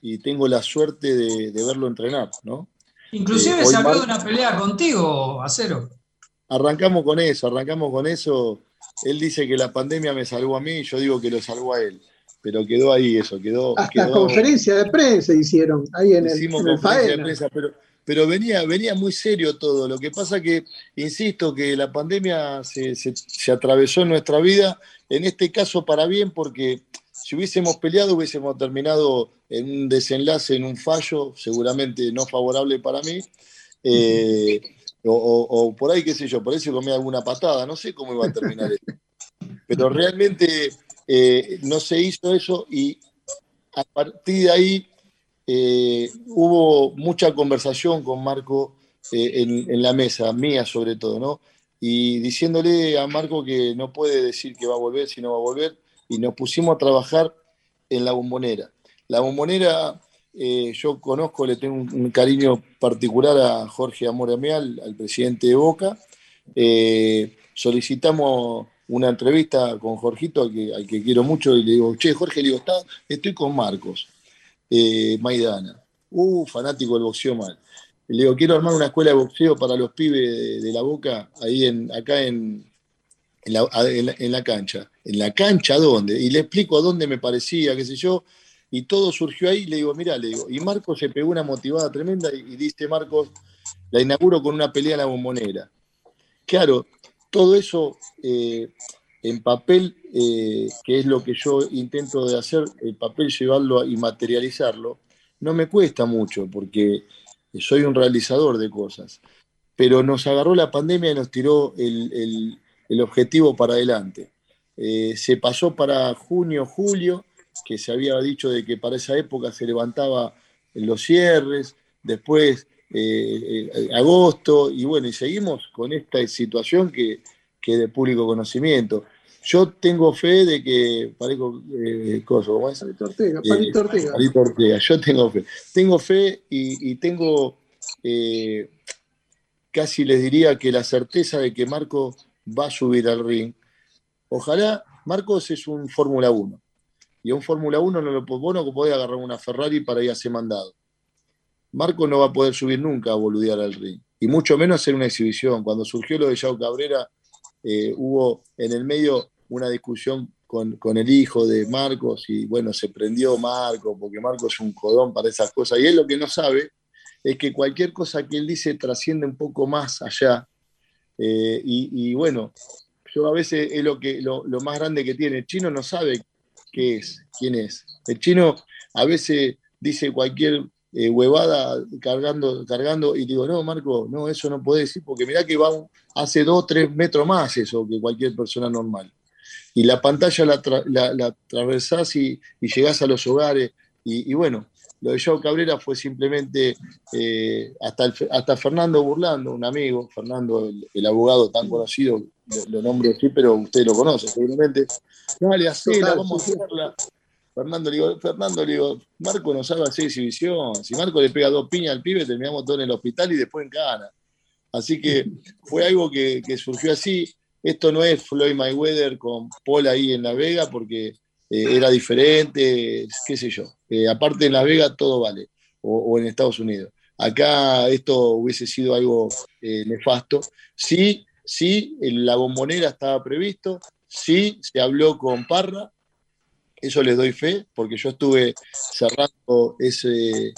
y tengo la suerte de, verlo entrenar, ¿no? Inclusive eh, se habló de una pelea contigo, Acero. Arrancamos con eso, arrancamos con eso. Él dice que la pandemia me salvó a mí, yo digo que lo salvó a él. Pero quedó ahí eso, quedó. Hasta conferencia de prensa hicieron ahí en el, Hicimos conferencia de prensa, pero pero venía, venía muy serio todo. Lo que pasa que, insisto, que la pandemia se, atravesó en nuestra vida, en este caso para bien, porque si hubiésemos peleado hubiésemos terminado en un desenlace, en un fallo, seguramente no favorable para mí. Eh, o, por ahí, qué sé yo, por ahí se comía alguna patada, no sé cómo iba a terminar esto. Pero realmente eh, no se hizo eso y a partir de ahí eh, hubo mucha conversación con Marco eh, en, la mesa, mía sobre todo, ¿no? Y diciéndole a Marco que no puede decir que va a volver si no va a volver, y nos pusimos a trabajar en la bombonera. La bombonera, eh, yo conozco, le tengo un, cariño particular a Jorge Amoremeal, al presidente de Boca. solicitamos una entrevista con Jorgito, al que, al que, quiero mucho, y le digo, che, Jorge, le digo, está, estoy con Marcos eh, Maidana. Uh, fanático del boxeo mal. Le digo, quiero armar una escuela de boxeo para los pibes de, la boca, ahí en, acá en, en, la, cancha. ¿En la cancha dónde? Y le explico a dónde me parecía, qué sé yo. Y todo surgió ahí. Le digo, mira, le digo. Y Marcos se pegó una motivada tremenda y, dice, Marcos, la inauguro con una pelea en la bombonera. Claro, todo eso eh, en papel, eh, que es lo que yo intento de hacer, el papel llevarlo y materializarlo, no me cuesta mucho porque soy un realizador de cosas. Pero nos agarró la pandemia y nos tiró el, objetivo para adelante. Eh, se pasó para junio, julio, que se había dicho de que para esa época se levantaba los cierres, después eh, agosto, y bueno, y seguimos con esta situación que, que de público conocimiento. Yo tengo fe de que, parezco, eh, ¿cómo es? Palito Ortega, Palito Ortega. Palito Ortega, yo tengo fe. Tengo fe y, tengo, eh, casi les diría que la certeza de que Marco va a subir al ring. Ojalá, Marcos es un Fórmula 1. Y un Fórmula 1 no lo vos no podés agarrar una Ferrari para ir a ser mandado. Marco no va a poder subir nunca a boludear al ring. Y mucho menos hacer una exhibición. Cuando surgió lo de Yao Cabrera, eh, hubo en el medio una discusión con, el hijo de Marcos y bueno, se prendió Marcos porque Marcos es un codón para esas cosas. Y él lo que no sabe es que cualquier cosa que él dice trasciende un poco más allá. Eh, y, bueno, yo a veces es lo, que, lo, más grande que tiene. El chino no sabe qué es, quién es. El chino a veces dice cualquier eh, huevada cargando, cargando y digo, no, Marco, no, eso no puede decir porque mirá que va hace dos, tres metros más eso que cualquier persona normal y la pantalla la, la, atravesás y, llegás a los hogares. Y, bueno, lo de Joe Cabrera fue simplemente eh, hasta, hasta Fernando Burlando, un amigo, Fernando, el, abogado tan conocido lo, nombro así, pero usted lo conoce seguramente. Dale, hacela, vamos a hacerla. Fernando le digo, Fernando le digo, Marco no sabe hacer exhibición. Si Marco le pega dos piñas al pibe, terminamos todo en el hospital y después en Cana. Así que fue algo que, surgió así. Esto no es Floyd Mayweather con Paul ahí en La Vega, porque eh, era diferente, qué sé yo. Eh, aparte en La Vega todo vale, o, en Estados Unidos. Acá esto hubiese sido algo eh, nefasto. Sí, sí, en la bombonera estaba previsto, sí, se habló con Parra, eso les doy fe, porque yo estuve cerrando ese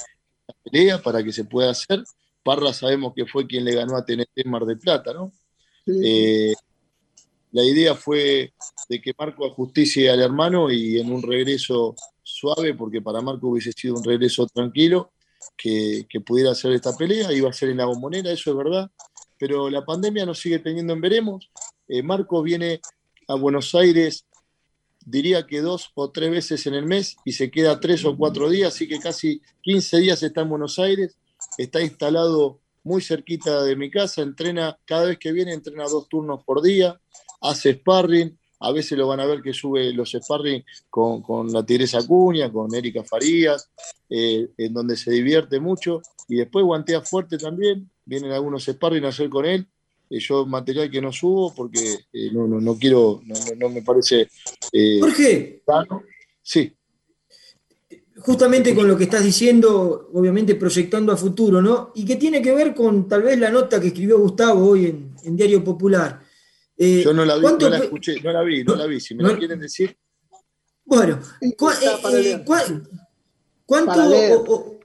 pelea para que se pueda hacer. Parra sabemos que fue quien le ganó a TNT Mar de Plata, ¿no? Eh, la idea fue de que Marco justicia al hermano y en un regreso suave, porque para Marco hubiese sido un regreso tranquilo, que, pudiera hacer esta pelea, iba a ser en la bombonera, eso es verdad, pero la pandemia nos sigue teniendo en veremos. Eh, Marco viene a Buenos Aires diría que dos o tres veces en el mes y se queda tres o cuatro días, así que casi 15 días está en Buenos Aires, está instalado muy cerquita de mi casa, entrena, cada vez que viene entrena dos turnos por día, hace sparring, a veces lo van a ver que sube los sparring con, la Tigresa Cuña, con Erika Farías, eh, en donde se divierte mucho, y después guantea fuerte también, vienen algunos sparring a hacer con él, yo material que no subo porque eh, no, no, no, quiero, no, me parece... Eh, Jorge. Sí. Justamente con lo que estás diciendo, obviamente proyectando a futuro, ¿no? Y que tiene que ver con tal vez la nota que escribió Gustavo hoy en, Diario Popular. Eh, yo no la vi, no la escuché, no la vi, no la vi. Si me lo quieren decir. Bueno, ¿cuánto o,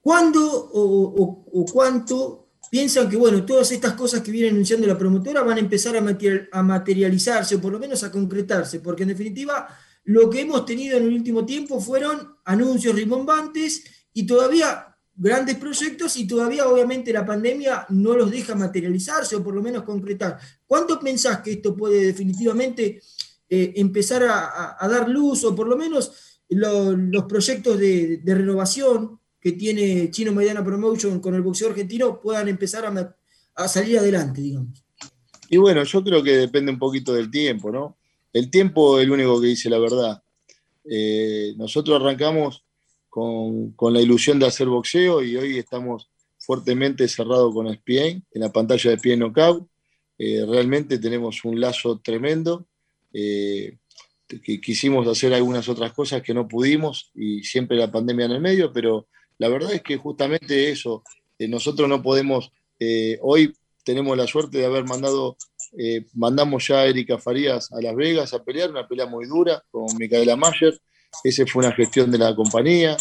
¿cuándo o cuánto piensan que, bueno, todas estas cosas que viene anunciando la promotora van a empezar a, materializarse o por lo menos a concretarse, porque en definitiva lo que hemos tenido en el último tiempo fueron anuncios rimbombantes y todavía grandes proyectos y todavía obviamente la pandemia no los deja materializarse o por lo menos concretar. ¿Cuánto pensás que esto puede definitivamente eh, empezar a, dar luz o por lo menos los proyectos de renovación que tiene Chino Mediana Promotion con el boxeo argentino puedan empezar a, salir adelante, digamos. Y bueno, yo creo que depende un poquito del tiempo, ¿no? El tiempo es el único que dice la verdad. Eh, nosotros arrancamos con, la ilusión de hacer boxeo y hoy estamos fuertemente cerrados con ESPN, en la pantalla de ESPN Knockout. Eh, realmente tenemos un lazo tremendo. Eh, que quisimos hacer algunas otras cosas que no pudimos y siempre la pandemia en el medio, pero la verdad es que justamente eso, eh, nosotros no podemos, eh, hoy tenemos la suerte de haber mandado, mandamos ya a Erika Farías a Las Vegas a pelear, una pelea muy dura con Micaela Mayer, esa fue una gestión de la compañía,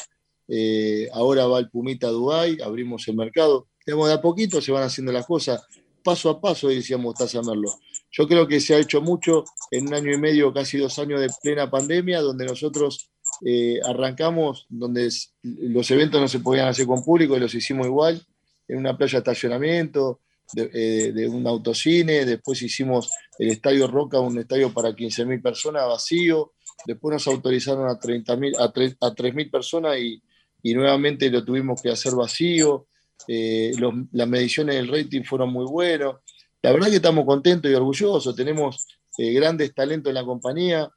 ahora va el Pumita a Dubái, abrimos el mercado, de a poquito se van haciendo las cosas, paso a paso, decíamos Taza Merlo. Yo creo que se ha hecho mucho en un año y medio, casi dos años de plena pandemia, donde nosotros eh, arrancamos donde los eventos no se podían hacer con público y los hicimos igual, en una playa de estacionamiento, de, eh, un autocine, después hicimos el Estadio Roca, un estadio para 15.000 personas vacío, después nos autorizaron a, 30 a, a 3.000 personas y, nuevamente lo tuvimos que hacer vacío, eh, las mediciones del rating fueron muy buenos, la verdad que estamos contentos y orgullosos, tenemos grandes talentos en la compañía,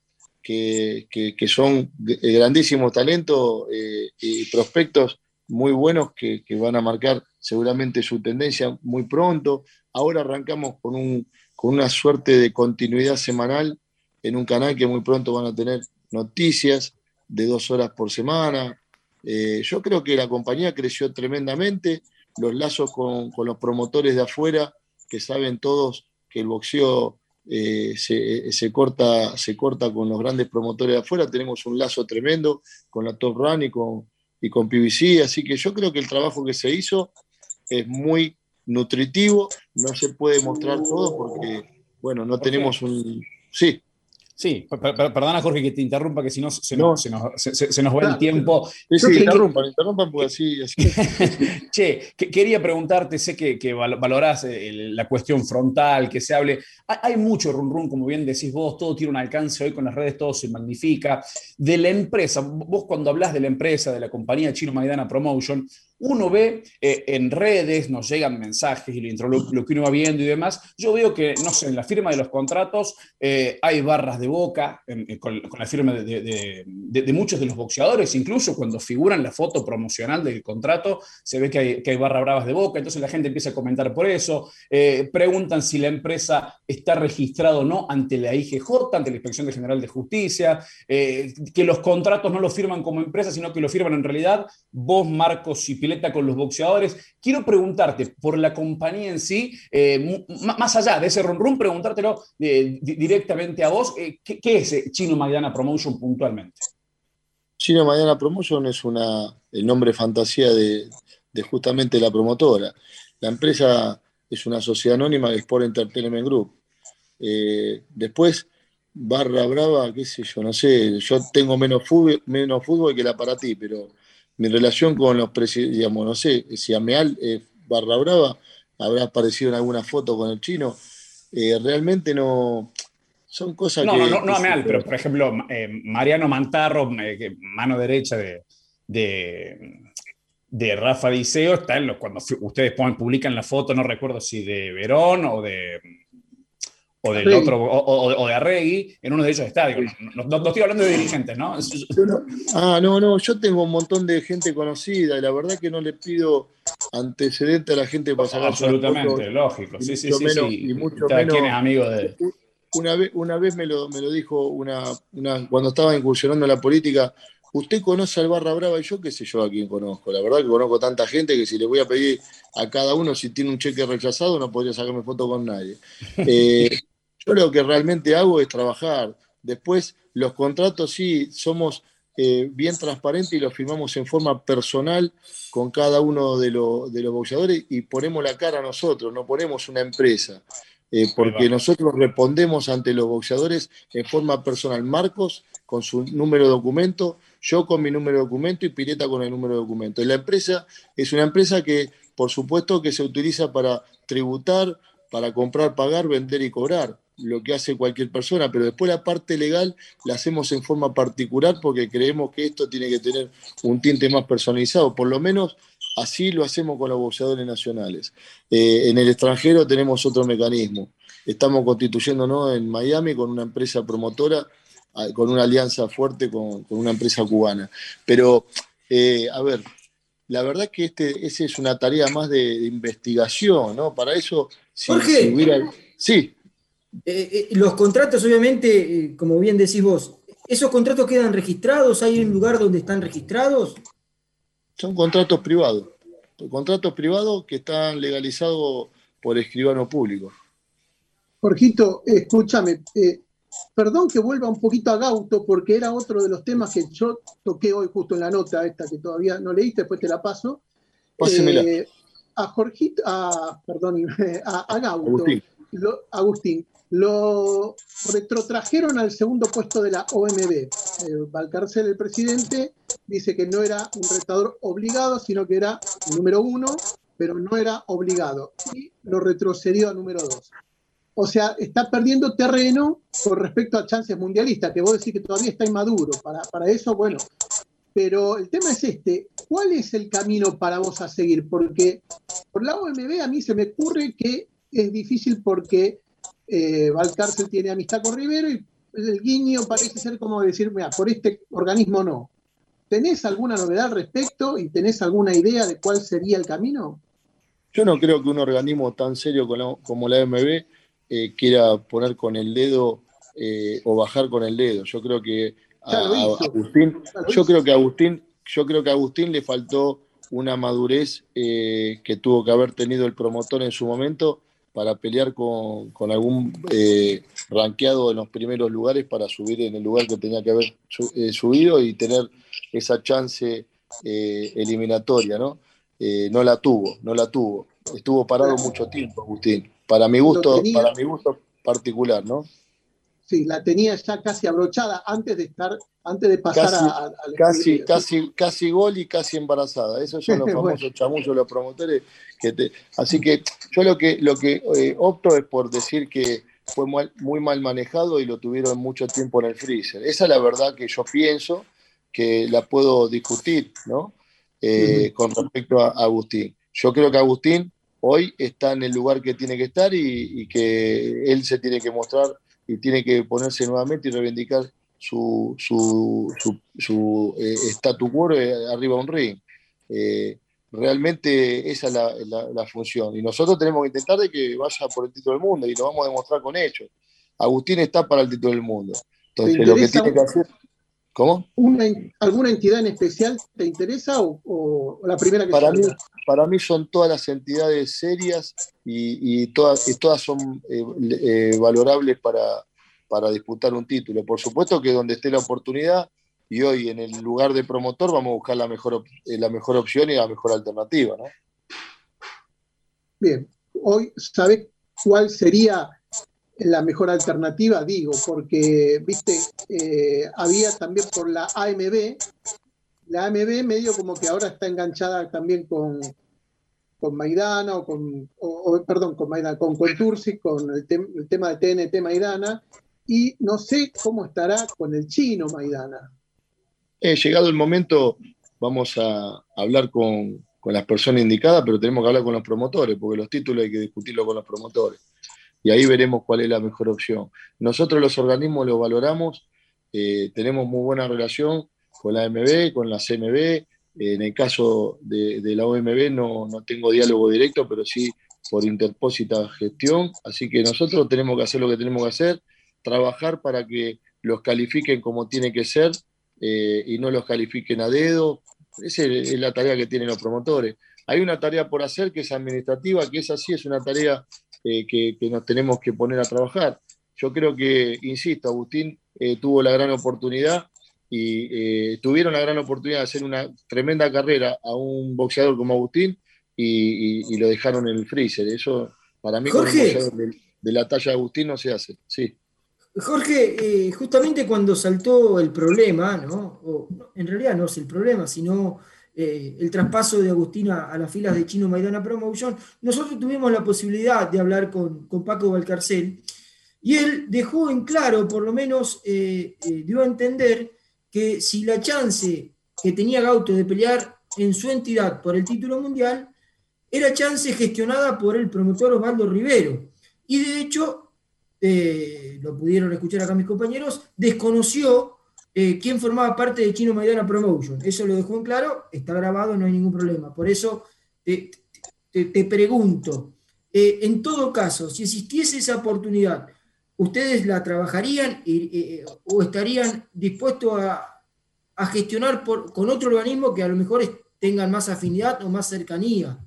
que, son grandísimos talentos eh, y prospectos muy buenos que, van a marcar seguramente su tendencia muy pronto. Ahora arrancamos con, un, con una suerte de continuidad semanal en un canal que muy pronto van a tener noticias de dos horas por semana. Eh, yo creo que la compañía creció tremendamente, los lazos con, con los promotores de afuera, que saben todos que el boxeo eh, se, corta, se corta con los grandes promotores de afuera, tenemos un lazo tremendo con la Top Run y con, y con PBC, así que yo creo que el trabajo que se hizo es muy nutritivo, no se puede mostrar todo porque, bueno, no tenemos un... Sí. Sí, perdona Jorge que te interrumpa, que si no se, nos, se, nos, va el tiempo. Sí, sí, interrumpan, interrumpan porque así. che, quería preguntarte, sé que, que valorás eh, la cuestión frontal, que se hable. Hay, mucho rum rum, como bien decís vos, todo tiene un alcance hoy con las redes, todo se magnifica. De la empresa, vos cuando hablas de la empresa, de la compañía Chino Maidana Promotion, uno ve eh, en redes, nos llegan mensajes y lo, lo, que uno va viendo y demás, yo veo que, no sé, en la firma de los contratos eh, hay barras de boca con, la firma de, muchos de los boxeadores, incluso cuando figuran la foto promocional del contrato, se ve que hay, barras bravas de boca, entonces la gente empieza a comentar por eso, preguntan si la empresa está registrada o no ante la IGJ, ante la Inspección General de Justicia, que los contratos no los firman como empresa, sino que lo firman en realidad. Vos, Marcos y Con los boxeadores. Quiero preguntarte por la compañía en sí, eh, más allá de ese rum, preguntártelo eh, directamente a vos, eh, ¿qué, es Chino Maidana Promotion puntualmente? Chino Maidana Promotion es una, el nombre fantasía de, justamente la promotora. La empresa es una sociedad anónima de Sport Entertainment Group. después, barra brava, qué sé yo, no sé, yo tengo menos fútbol, menos fútbol que la para ti, pero mi relación con los presidentes, digamos, no sé, si Ameal eh, barra brava, habrá aparecido en alguna foto con el chino, eh, realmente no, son cosas no, que... No, no, no Ameal, pero por ejemplo, eh, Mariano Mantarro, mano derecha de, de, Rafa Diceo, está en los, cuando ustedes publican la foto, no recuerdo si de Verón o de o del otro, o, de Arregui, en uno de esos estadios. No, estoy hablando de dirigentes, ¿no? Ah, no, no, yo tengo un montón de gente conocida y la verdad que no le pido antecedente a la gente para sacar Absolutamente, lógico. Sí, sí, sí, Y mucho menos, es amigo de. Una vez, una vez me, lo, me lo dijo una, una, cuando estaba incursionando en la política, usted conoce al Barra Brava y yo qué sé yo a quién conozco. La verdad que conozco tanta gente que si le voy a pedir a cada uno si tiene un cheque rechazado no podría sacarme foto con nadie. Eh, yo lo que realmente hago es trabajar. Después, los contratos sí somos eh, bien transparentes y los firmamos en forma personal con cada uno de, de los boxeadores y ponemos la cara a nosotros, no ponemos una empresa. Eh, porque nosotros respondemos ante los boxeadores en forma personal. Marcos con su número de documento, yo con mi número de documento y Pireta con el número de documento. Y la empresa es una empresa que, por supuesto, que se utiliza para tributar, para comprar, pagar, vender y cobrar lo que hace cualquier persona, pero después la parte legal la hacemos en forma particular porque creemos que esto tiene que tener un tinte más personalizado, por lo menos así lo hacemos con los boxeadores nacionales. Eh, en el extranjero tenemos otro mecanismo, estamos constituyéndonos en Miami con una empresa promotora, ah, con una alianza fuerte con, una empresa cubana, pero eh, a ver, la verdad que este, esa es una tarea más de, investigación, ¿no? Para eso, si, si hubiera... Sí, eh, eh, los contratos, obviamente, eh, como bien decís vos, ¿esos contratos quedan registrados? ¿Hay un lugar donde están registrados? Son contratos privados. Contratos privados que están legalizados por escribano público. Jorgito, escúchame, perdón que vuelva un poquito a Gauto, porque era otro de los temas que yo toqué hoy justo en la nota, esta que todavía no leíste, después te la paso. A Jorgito, a, perdón, a, Gauto, Agustín lo retrotrajeron al segundo puesto de la OMB. Eh, Valcárcel, el presidente, dice que no era un retador obligado, sino que era número uno, pero no era obligado. Y lo retrocedió a número dos. O sea, está perdiendo terreno con respecto a chances mundialistas, que vos decís que todavía está inmaduro. Para, para eso, bueno. Pero el tema es este, ¿cuál es el camino para vos a seguir? Porque por la OMB a mí se me ocurre que es difícil porque eh, Valcárcel tiene amistad con Rivero y el guiño parece ser como decir, mira, por este organismo no. ¿Tenés alguna novedad al respecto y tenés alguna idea de cuál sería el camino? Yo no creo que un organismo tan serio como la MB eh, quiera poner con el dedo eh, o bajar con el dedo. Yo creo que Agustín, yo creo que a Agustín, yo creo que a Agustín le faltó una madurez eh, que tuvo que haber tenido el promotor en su momento para pelear con, algún eh, ranqueado en los primeros lugares para subir en el lugar que tenía que haber eh, subido y tener esa chance eh, eliminatoria, ¿no? no la tuvo, no la tuvo. Estuvo parado mucho tiempo, Agustín. Para mi gusto, para mi gusto particular, ¿no? Sí, la tenía ya casi abrochada antes de estar, antes de pasar a, casi, casi, casi gol y casi embarazada. Esos son los famosos chamullos, los promotores. Que así que yo lo que, lo que eh, opto es por decir que fue muy, mal manejado y lo tuvieron mucho tiempo en el freezer. Esa es la verdad que yo pienso, que la puedo discutir, ¿no? eh, con respecto a Agustín. Yo creo que Agustín hoy está en el lugar que tiene que estar y, que él se tiene que mostrar y tiene que ponerse nuevamente y reivindicar su, su, su, eh, statu quo arriba de un ring. realmente esa es la, función. Y nosotros tenemos que intentar de que vaya por el título del mundo y lo vamos a demostrar con hechos. Agustín está para el título del mundo. Entonces, lo que tiene que hacer. ¿Cómo? ¿Alguna entidad en especial te interesa o, la primera que para mí, para mí son todas las entidades serias y, todas, y todas son eh, eh, valorables para, para disputar un título. Por supuesto que donde esté la oportunidad y hoy en el lugar de promotor vamos a buscar la mejor, eh, la mejor opción y la mejor alternativa. ¿no? Bien, hoy, ¿sabe cuál sería la mejor alternativa, digo, porque, viste, eh, había también por la AMB, la AMB medio como que ahora está enganchada también con, con Maidana o con, perdón, con Maidana, con Contursi, con el, tema de TNT Maidana, y no sé cómo estará con el chino Maidana. He llegado el momento, vamos a hablar con, con las personas indicadas, pero tenemos que hablar con los promotores, porque los títulos hay que discutirlo con los promotores y ahí veremos cuál es la mejor opción. Nosotros los organismos lo valoramos, eh, tenemos muy buena relación con la AMB, con la CMB, en el caso de, la OMB no, no, tengo diálogo directo, pero sí por interpósita gestión, así que nosotros tenemos que hacer lo que tenemos que hacer, trabajar para que los califiquen como tiene que ser eh, y no los califiquen a dedo. Esa es la tarea que tienen los promotores. Hay una tarea por hacer que es administrativa, que esa sí es una tarea eh, que, nos tenemos que poner a trabajar. Yo creo que, insisto, Agustín eh, tuvo la gran oportunidad y eh, tuvieron la gran oportunidad de hacer una tremenda carrera a un boxeador como Agustín y, lo dejaron en el freezer. Eso para mí Jorge, de, la talla de Agustín no se hace. Sí. Jorge, justamente cuando saltó el problema, ¿no? en realidad no es el problema, sino eh, el traspaso de Agustín a, las filas de Chino Maidana Promotion, nosotros tuvimos la posibilidad de hablar con, Paco Valcarcel y él dejó en claro, por lo menos eh, eh, dio a entender que si la chance que tenía Gauto de pelear en su entidad por el título mundial era chance gestionada por el promotor Osvaldo Rivero. Y de hecho, lo pudieron escuchar acá mis compañeros, desconoció eh, quién formaba parte de Chino Maidana Promotion. Eso lo dejó en claro, está grabado, no hay ningún problema. Por eso te, pregunto, eh, en todo caso, si existiese esa oportunidad, ¿ustedes la trabajarían eh, o estarían dispuestos a, gestionar con otro organismo que a lo mejor tengan más afinidad o más cercanía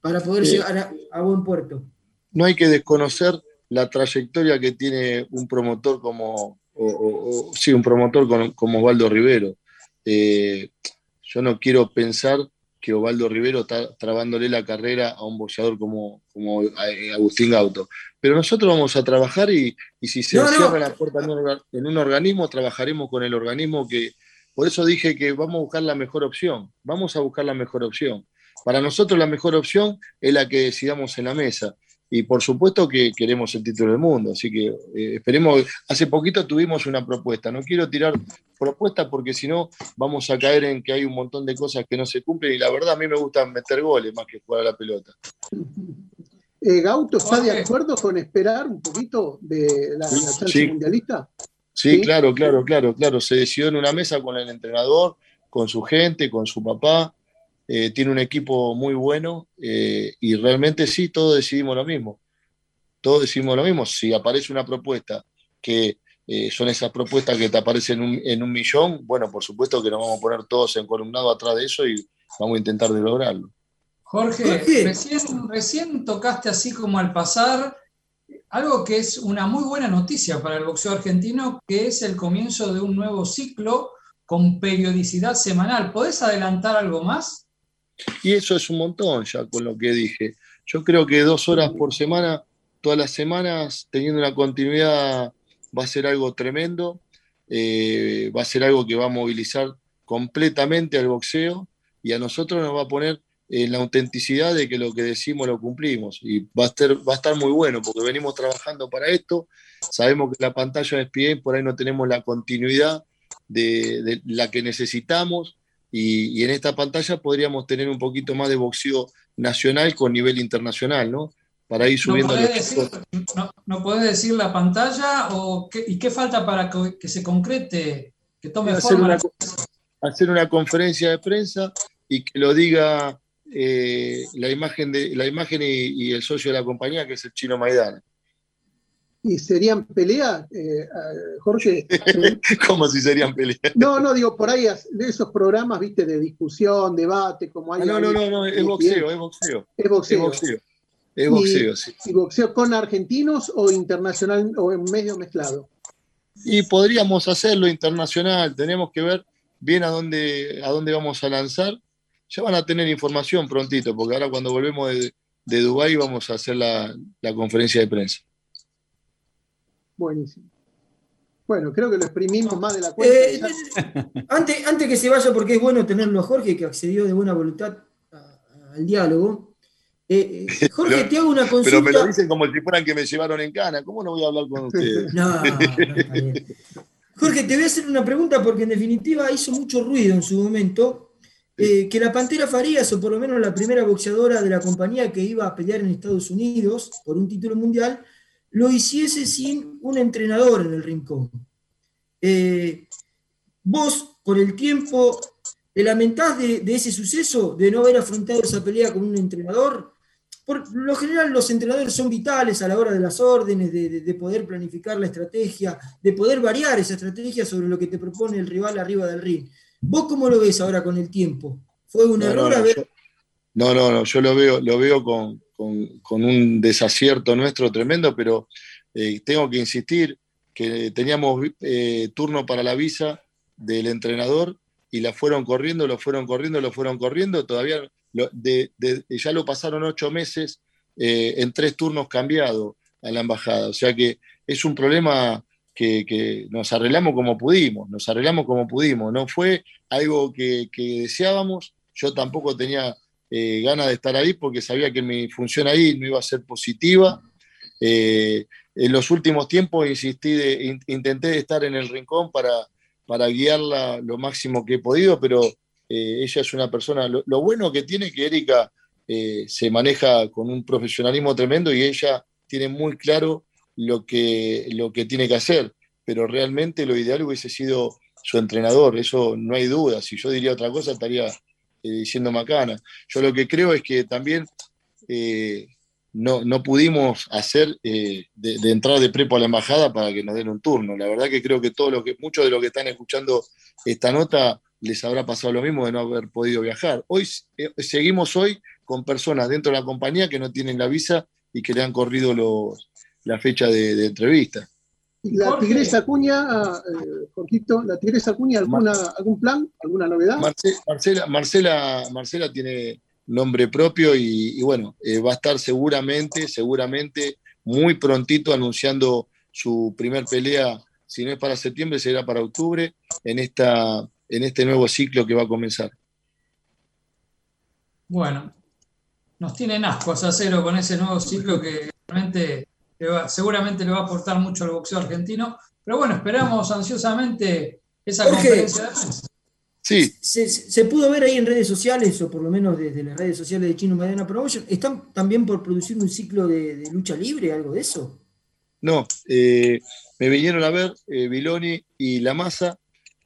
para poder llegar a buen puerto? No hay que desconocer la trayectoria que tiene un promotor como, o, sí, un promotor como Osvaldo Rivero. Eh, yo no quiero pensar que Osvaldo Rivero está trabándole la carrera a un boxeador como, como eh, Agustín Gauto. Pero nosotros vamos a trabajar y, si se cierra la puerta en un, organismo, trabajaremos con el organismo que... Por eso dije que vamos a buscar la mejor opción. Vamos a buscar la mejor opción. Para nosotros la mejor opción es la que decidamos en la mesa y por supuesto que queremos el título del mundo, así que eh, esperemos, hace poquito tuvimos una propuesta, no quiero tirar propuestas porque si no vamos a caer en que hay un montón de cosas que no se cumplen y la verdad a mí me gusta meter goles más que jugar a la pelota. Eh, Gauto, ¿está de acuerdo con esperar un poquito de la, chance mundialista? Sí, sí, claro, claro, claro, claro. Se decidió en una mesa con el entrenador, con su gente, con su papá, eh, tiene un equipo muy bueno eh, y realmente sí, todos decidimos lo mismo. Todos decidimos lo mismo. Si aparece una propuesta que eh, son esas propuestas que te aparecen en un, millón, bueno, por supuesto que nos vamos a poner todos encolumnados atrás de eso y vamos a intentar de lograrlo. Jorge, Recién, recién tocaste así como al pasar algo que es una muy buena noticia para el boxeo argentino, que es el comienzo de un nuevo ciclo con periodicidad semanal. ¿Podés adelantar algo más? Y eso es un montón ya con lo que dije. Yo creo que dos horas por semana, todas las semanas, teniendo una continuidad, va a ser algo tremendo. Eh, va a ser algo que va a movilizar completamente al boxeo y a nosotros nos va a poner en la autenticidad de que lo que decimos lo cumplimos. Y va a estar, va a estar muy bueno porque venimos trabajando para esto. Sabemos que la pantalla de ESPN por ahí no tenemos la continuidad de, de la que necesitamos y, en esta pantalla podríamos tener un poquito más de boxeo nacional con nivel internacional, ¿no? Para ir subiendo... ¿No podés, decir, no, decir la pantalla o y qué falta para que, se concrete, que tome hacer forma? Una, hacer una conferencia de prensa y que lo diga eh, la imagen, de, la imagen y, el socio de la compañía, que es el chino Maidana. ¿Y serían peleas, eh, Jorge? ¿Cómo si serían peleas? No, no, digo, por ahí de esos programas, viste, de discusión, debate, como hay. Ah, no, no, no, no, es boxeo, es boxeo. Es boxeo. Es boxeo. Es boxeo, sí. ¿Y boxeo con argentinos o internacional o en medio mezclado? Y podríamos hacerlo internacional, tenemos que ver bien a dónde, a dónde vamos a lanzar. Ya van a tener información prontito, porque ahora cuando volvemos de, de Dubái vamos a hacer la, la conferencia de prensa. Buenísimo. Bueno, creo que lo exprimimos más de la cuenta. Eh, antes, antes que se vaya, porque es bueno tenerlo a Jorge, que accedió de buena voluntad al diálogo. Eh, eh, Jorge, te hago una consulta. Pero me lo dicen como si fueran que me llevaron en cana. ¿Cómo no voy a hablar con ustedes? No, no está bien. Jorge, te voy a hacer una pregunta porque en definitiva hizo mucho ruido en su momento que la Pantera Farías, o por lo menos la primera boxeadora de la compañía que iba a pelear en Estados Unidos por un título mundial, lo hiciese sin un entrenador en el rincón. Eh, vos, por el tiempo, ¿te lamentás de, ese suceso, de no haber afrontado esa pelea con un entrenador? Por lo general, los entrenadores son vitales a la hora de las órdenes, de, poder planificar la estrategia, de poder variar esa estrategia sobre lo que te propone el rival arriba del ring. ¿Vos cómo lo ves ahora con el tiempo? ¿Fue un error haber.? no, no, no, yo lo veo, lo veo con, con, un desacierto nuestro tremendo, pero eh, tengo que insistir que teníamos eh, turno para la visa del entrenador y la fueron corriendo, lo fueron corriendo, lo fueron corriendo, todavía ya lo pasaron ocho meses eh, en tres turnos cambiados a la embajada. O sea que es un problema que, nos arreglamos como pudimos, nos arreglamos como pudimos. No fue algo que deseábamos, yo tampoco tenía eh, ganas de estar ahí porque sabía que mi función ahí no iba a ser positiva. Eh, en los últimos tiempos insistí de, intenté estar en el rincón para, para guiarla lo máximo que he podido, pero eh, ella es una persona, lo, bueno que tiene que Erika se maneja con un profesionalismo tremendo y ella tiene muy claro lo que, lo que tiene que hacer, pero realmente lo ideal hubiese sido su entrenador, eso no hay duda, si yo diría otra cosa estaría diciendo eh, macana. Yo lo que creo es que también eh, no, no, pudimos hacer eh, de, entrar de prepo a la embajada para que nos den un turno. La verdad que creo que todo lo que, muchos de los que están escuchando esta nota les habrá pasado lo mismo de no haber podido viajar. Hoy seguimos hoy con personas dentro de la compañía que no tienen la visa y que le han corrido los, la fecha de entrevista. La Tigresa Cuña, ah, eh, la Tigresa Cuña, ¿alguna, ¿algún plan, alguna novedad? Marcela, Marcela, Marcela tiene nombre propio y, bueno, eh, va a estar seguramente, seguramente muy prontito anunciando su primer pelea, si no es para septiembre, será para octubre, en, esta, en este nuevo ciclo que va a comenzar. Bueno, nos tienen ascuas a cero con ese nuevo ciclo que realmente seguramente le va a aportar mucho al boxeo argentino. Pero bueno, esperamos ansiosamente esa conferencia Sí. Se, pudo ver ahí en redes sociales, o por lo menos desde las redes sociales de Chino Mediana Promotion, ¿están también por producir un ciclo de, lucha libre, algo de eso? No, eh, me vinieron a ver eh, Viloni y La Masa,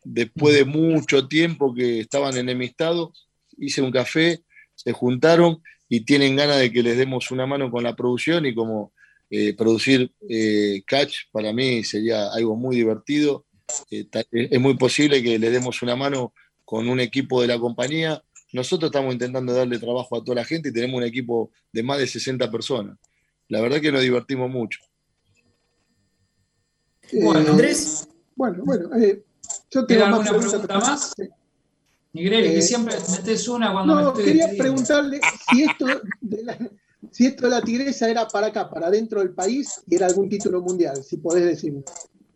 después de mucho tiempo que estaban enemistados, hice un café, se juntaron y tienen ganas de que les demos una mano con la producción y como eh, producir eh, catch para mí sería algo muy divertido. Eh, es muy posible que le demos una mano con un equipo de la compañía. Nosotros estamos intentando darle trabajo a toda la gente y tenemos un equipo de más de 60 personas. La verdad que nos divertimos mucho. Bueno, Andrés. Bueno, bueno, yo tengo alguna pregunta, más? Nigrelli, que siempre metes una cuando no, me quería preguntarle si esto de la, si esto de la tigresa era para acá, para dentro del país, y era algún título mundial, si podés decirme.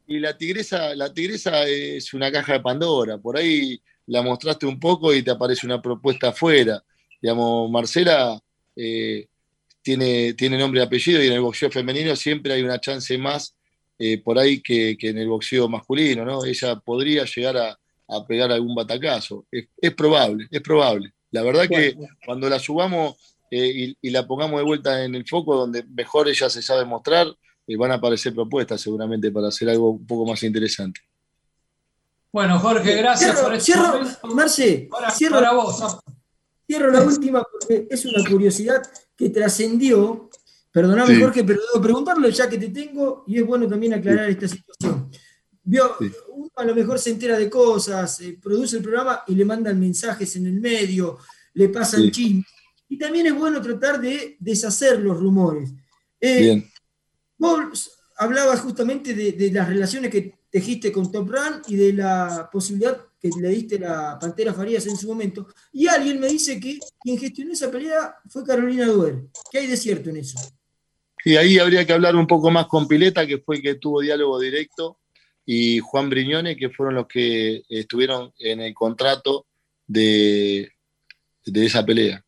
Y la tigresa, la tigresa es una caja de Pandora, por ahí la mostraste un poco y te aparece una propuesta afuera. Digamos, Marcela eh, tiene, tiene nombre y apellido y en el boxeo femenino siempre hay una chance más eh, por ahí que, en el boxeo masculino, ¿no? Ella podría llegar a, a pegar algún batacazo. Es, probable, es probable. La verdad que cuando la subamos eh, y, la pongamos de vuelta en el foco donde mejor ella se sabe mostrar, eh, van a aparecer propuestas seguramente para hacer algo un poco más interesante. Bueno, Jorge, gracias por eso. Cierro, Marce, cierro, para vos. Cierro la última porque es una curiosidad que trascendió. Perdóname, Jorge, pero debo preguntarlo ya que te tengo y es bueno también aclarar esta situación. Vio, uno a lo mejor se entera de cosas, eh, produce el programa y le mandan mensajes en el medio, le pasan sí. Y también es bueno tratar de deshacer los rumores. Eh, Bien. Vos hablabas justamente de, las relaciones que tejiste con Top Run y de la posibilidad que le diste a Pantera Farías en su momento. Y alguien me dice que quien gestionó esa pelea fue Carolina Duer. ¿Qué hay de cierto en eso? Y ahí habría que hablar un poco más con Pileta, que fue el que tuvo diálogo directo y Juan Briñone, que fueron los que estuvieron en el contrato de, de esa pelea.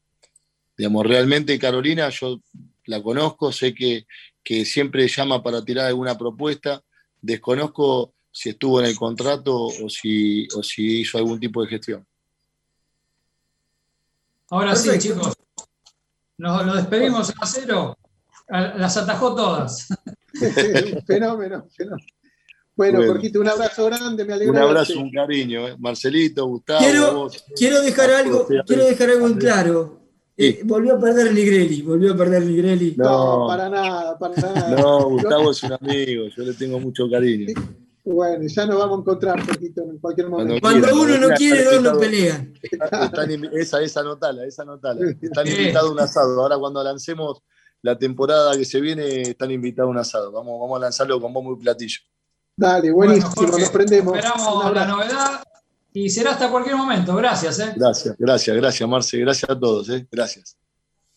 Digamos, realmente Carolina, yo la conozco, sé que, siempre llama para tirar alguna propuesta, desconozco si estuvo en el contrato o si, o si hizo algún tipo de gestión. Ahora sí, chicos, nos despedimos a cero, las atajó todas. fenómeno, fenómeno. Bueno, Jorgito, un abrazo grande, me alegro. Un abrazo, un cariño, ¿eh? Marcelito, Gustavo. Quiero, quiero dejar algo, quiero dejar algo en claro. Eh, volvió a perder Ligrelli, volvió a perder Ligrelli. No, para nada, para nada. No, Gustavo es un amigo, yo le tengo mucho cariño. Bueno, ya nos vamos a encontrar, Jorgito, en cualquier momento. Cuando, uno no quiere, dos no pelean. esa, esa notala, esa notala. Están invitados a un asado. Ahora cuando lancemos la temporada que se viene, están invitados a un asado. Vamos, vamos a lanzarlo con bombo y platillo. Dale, buenísimo, nos prendemos. Esperamos la novedad y será hasta cualquier momento. Gracias. ¿eh? Gracias, gracias, gracias, Marce. Gracias a todos. ¿eh? Gracias.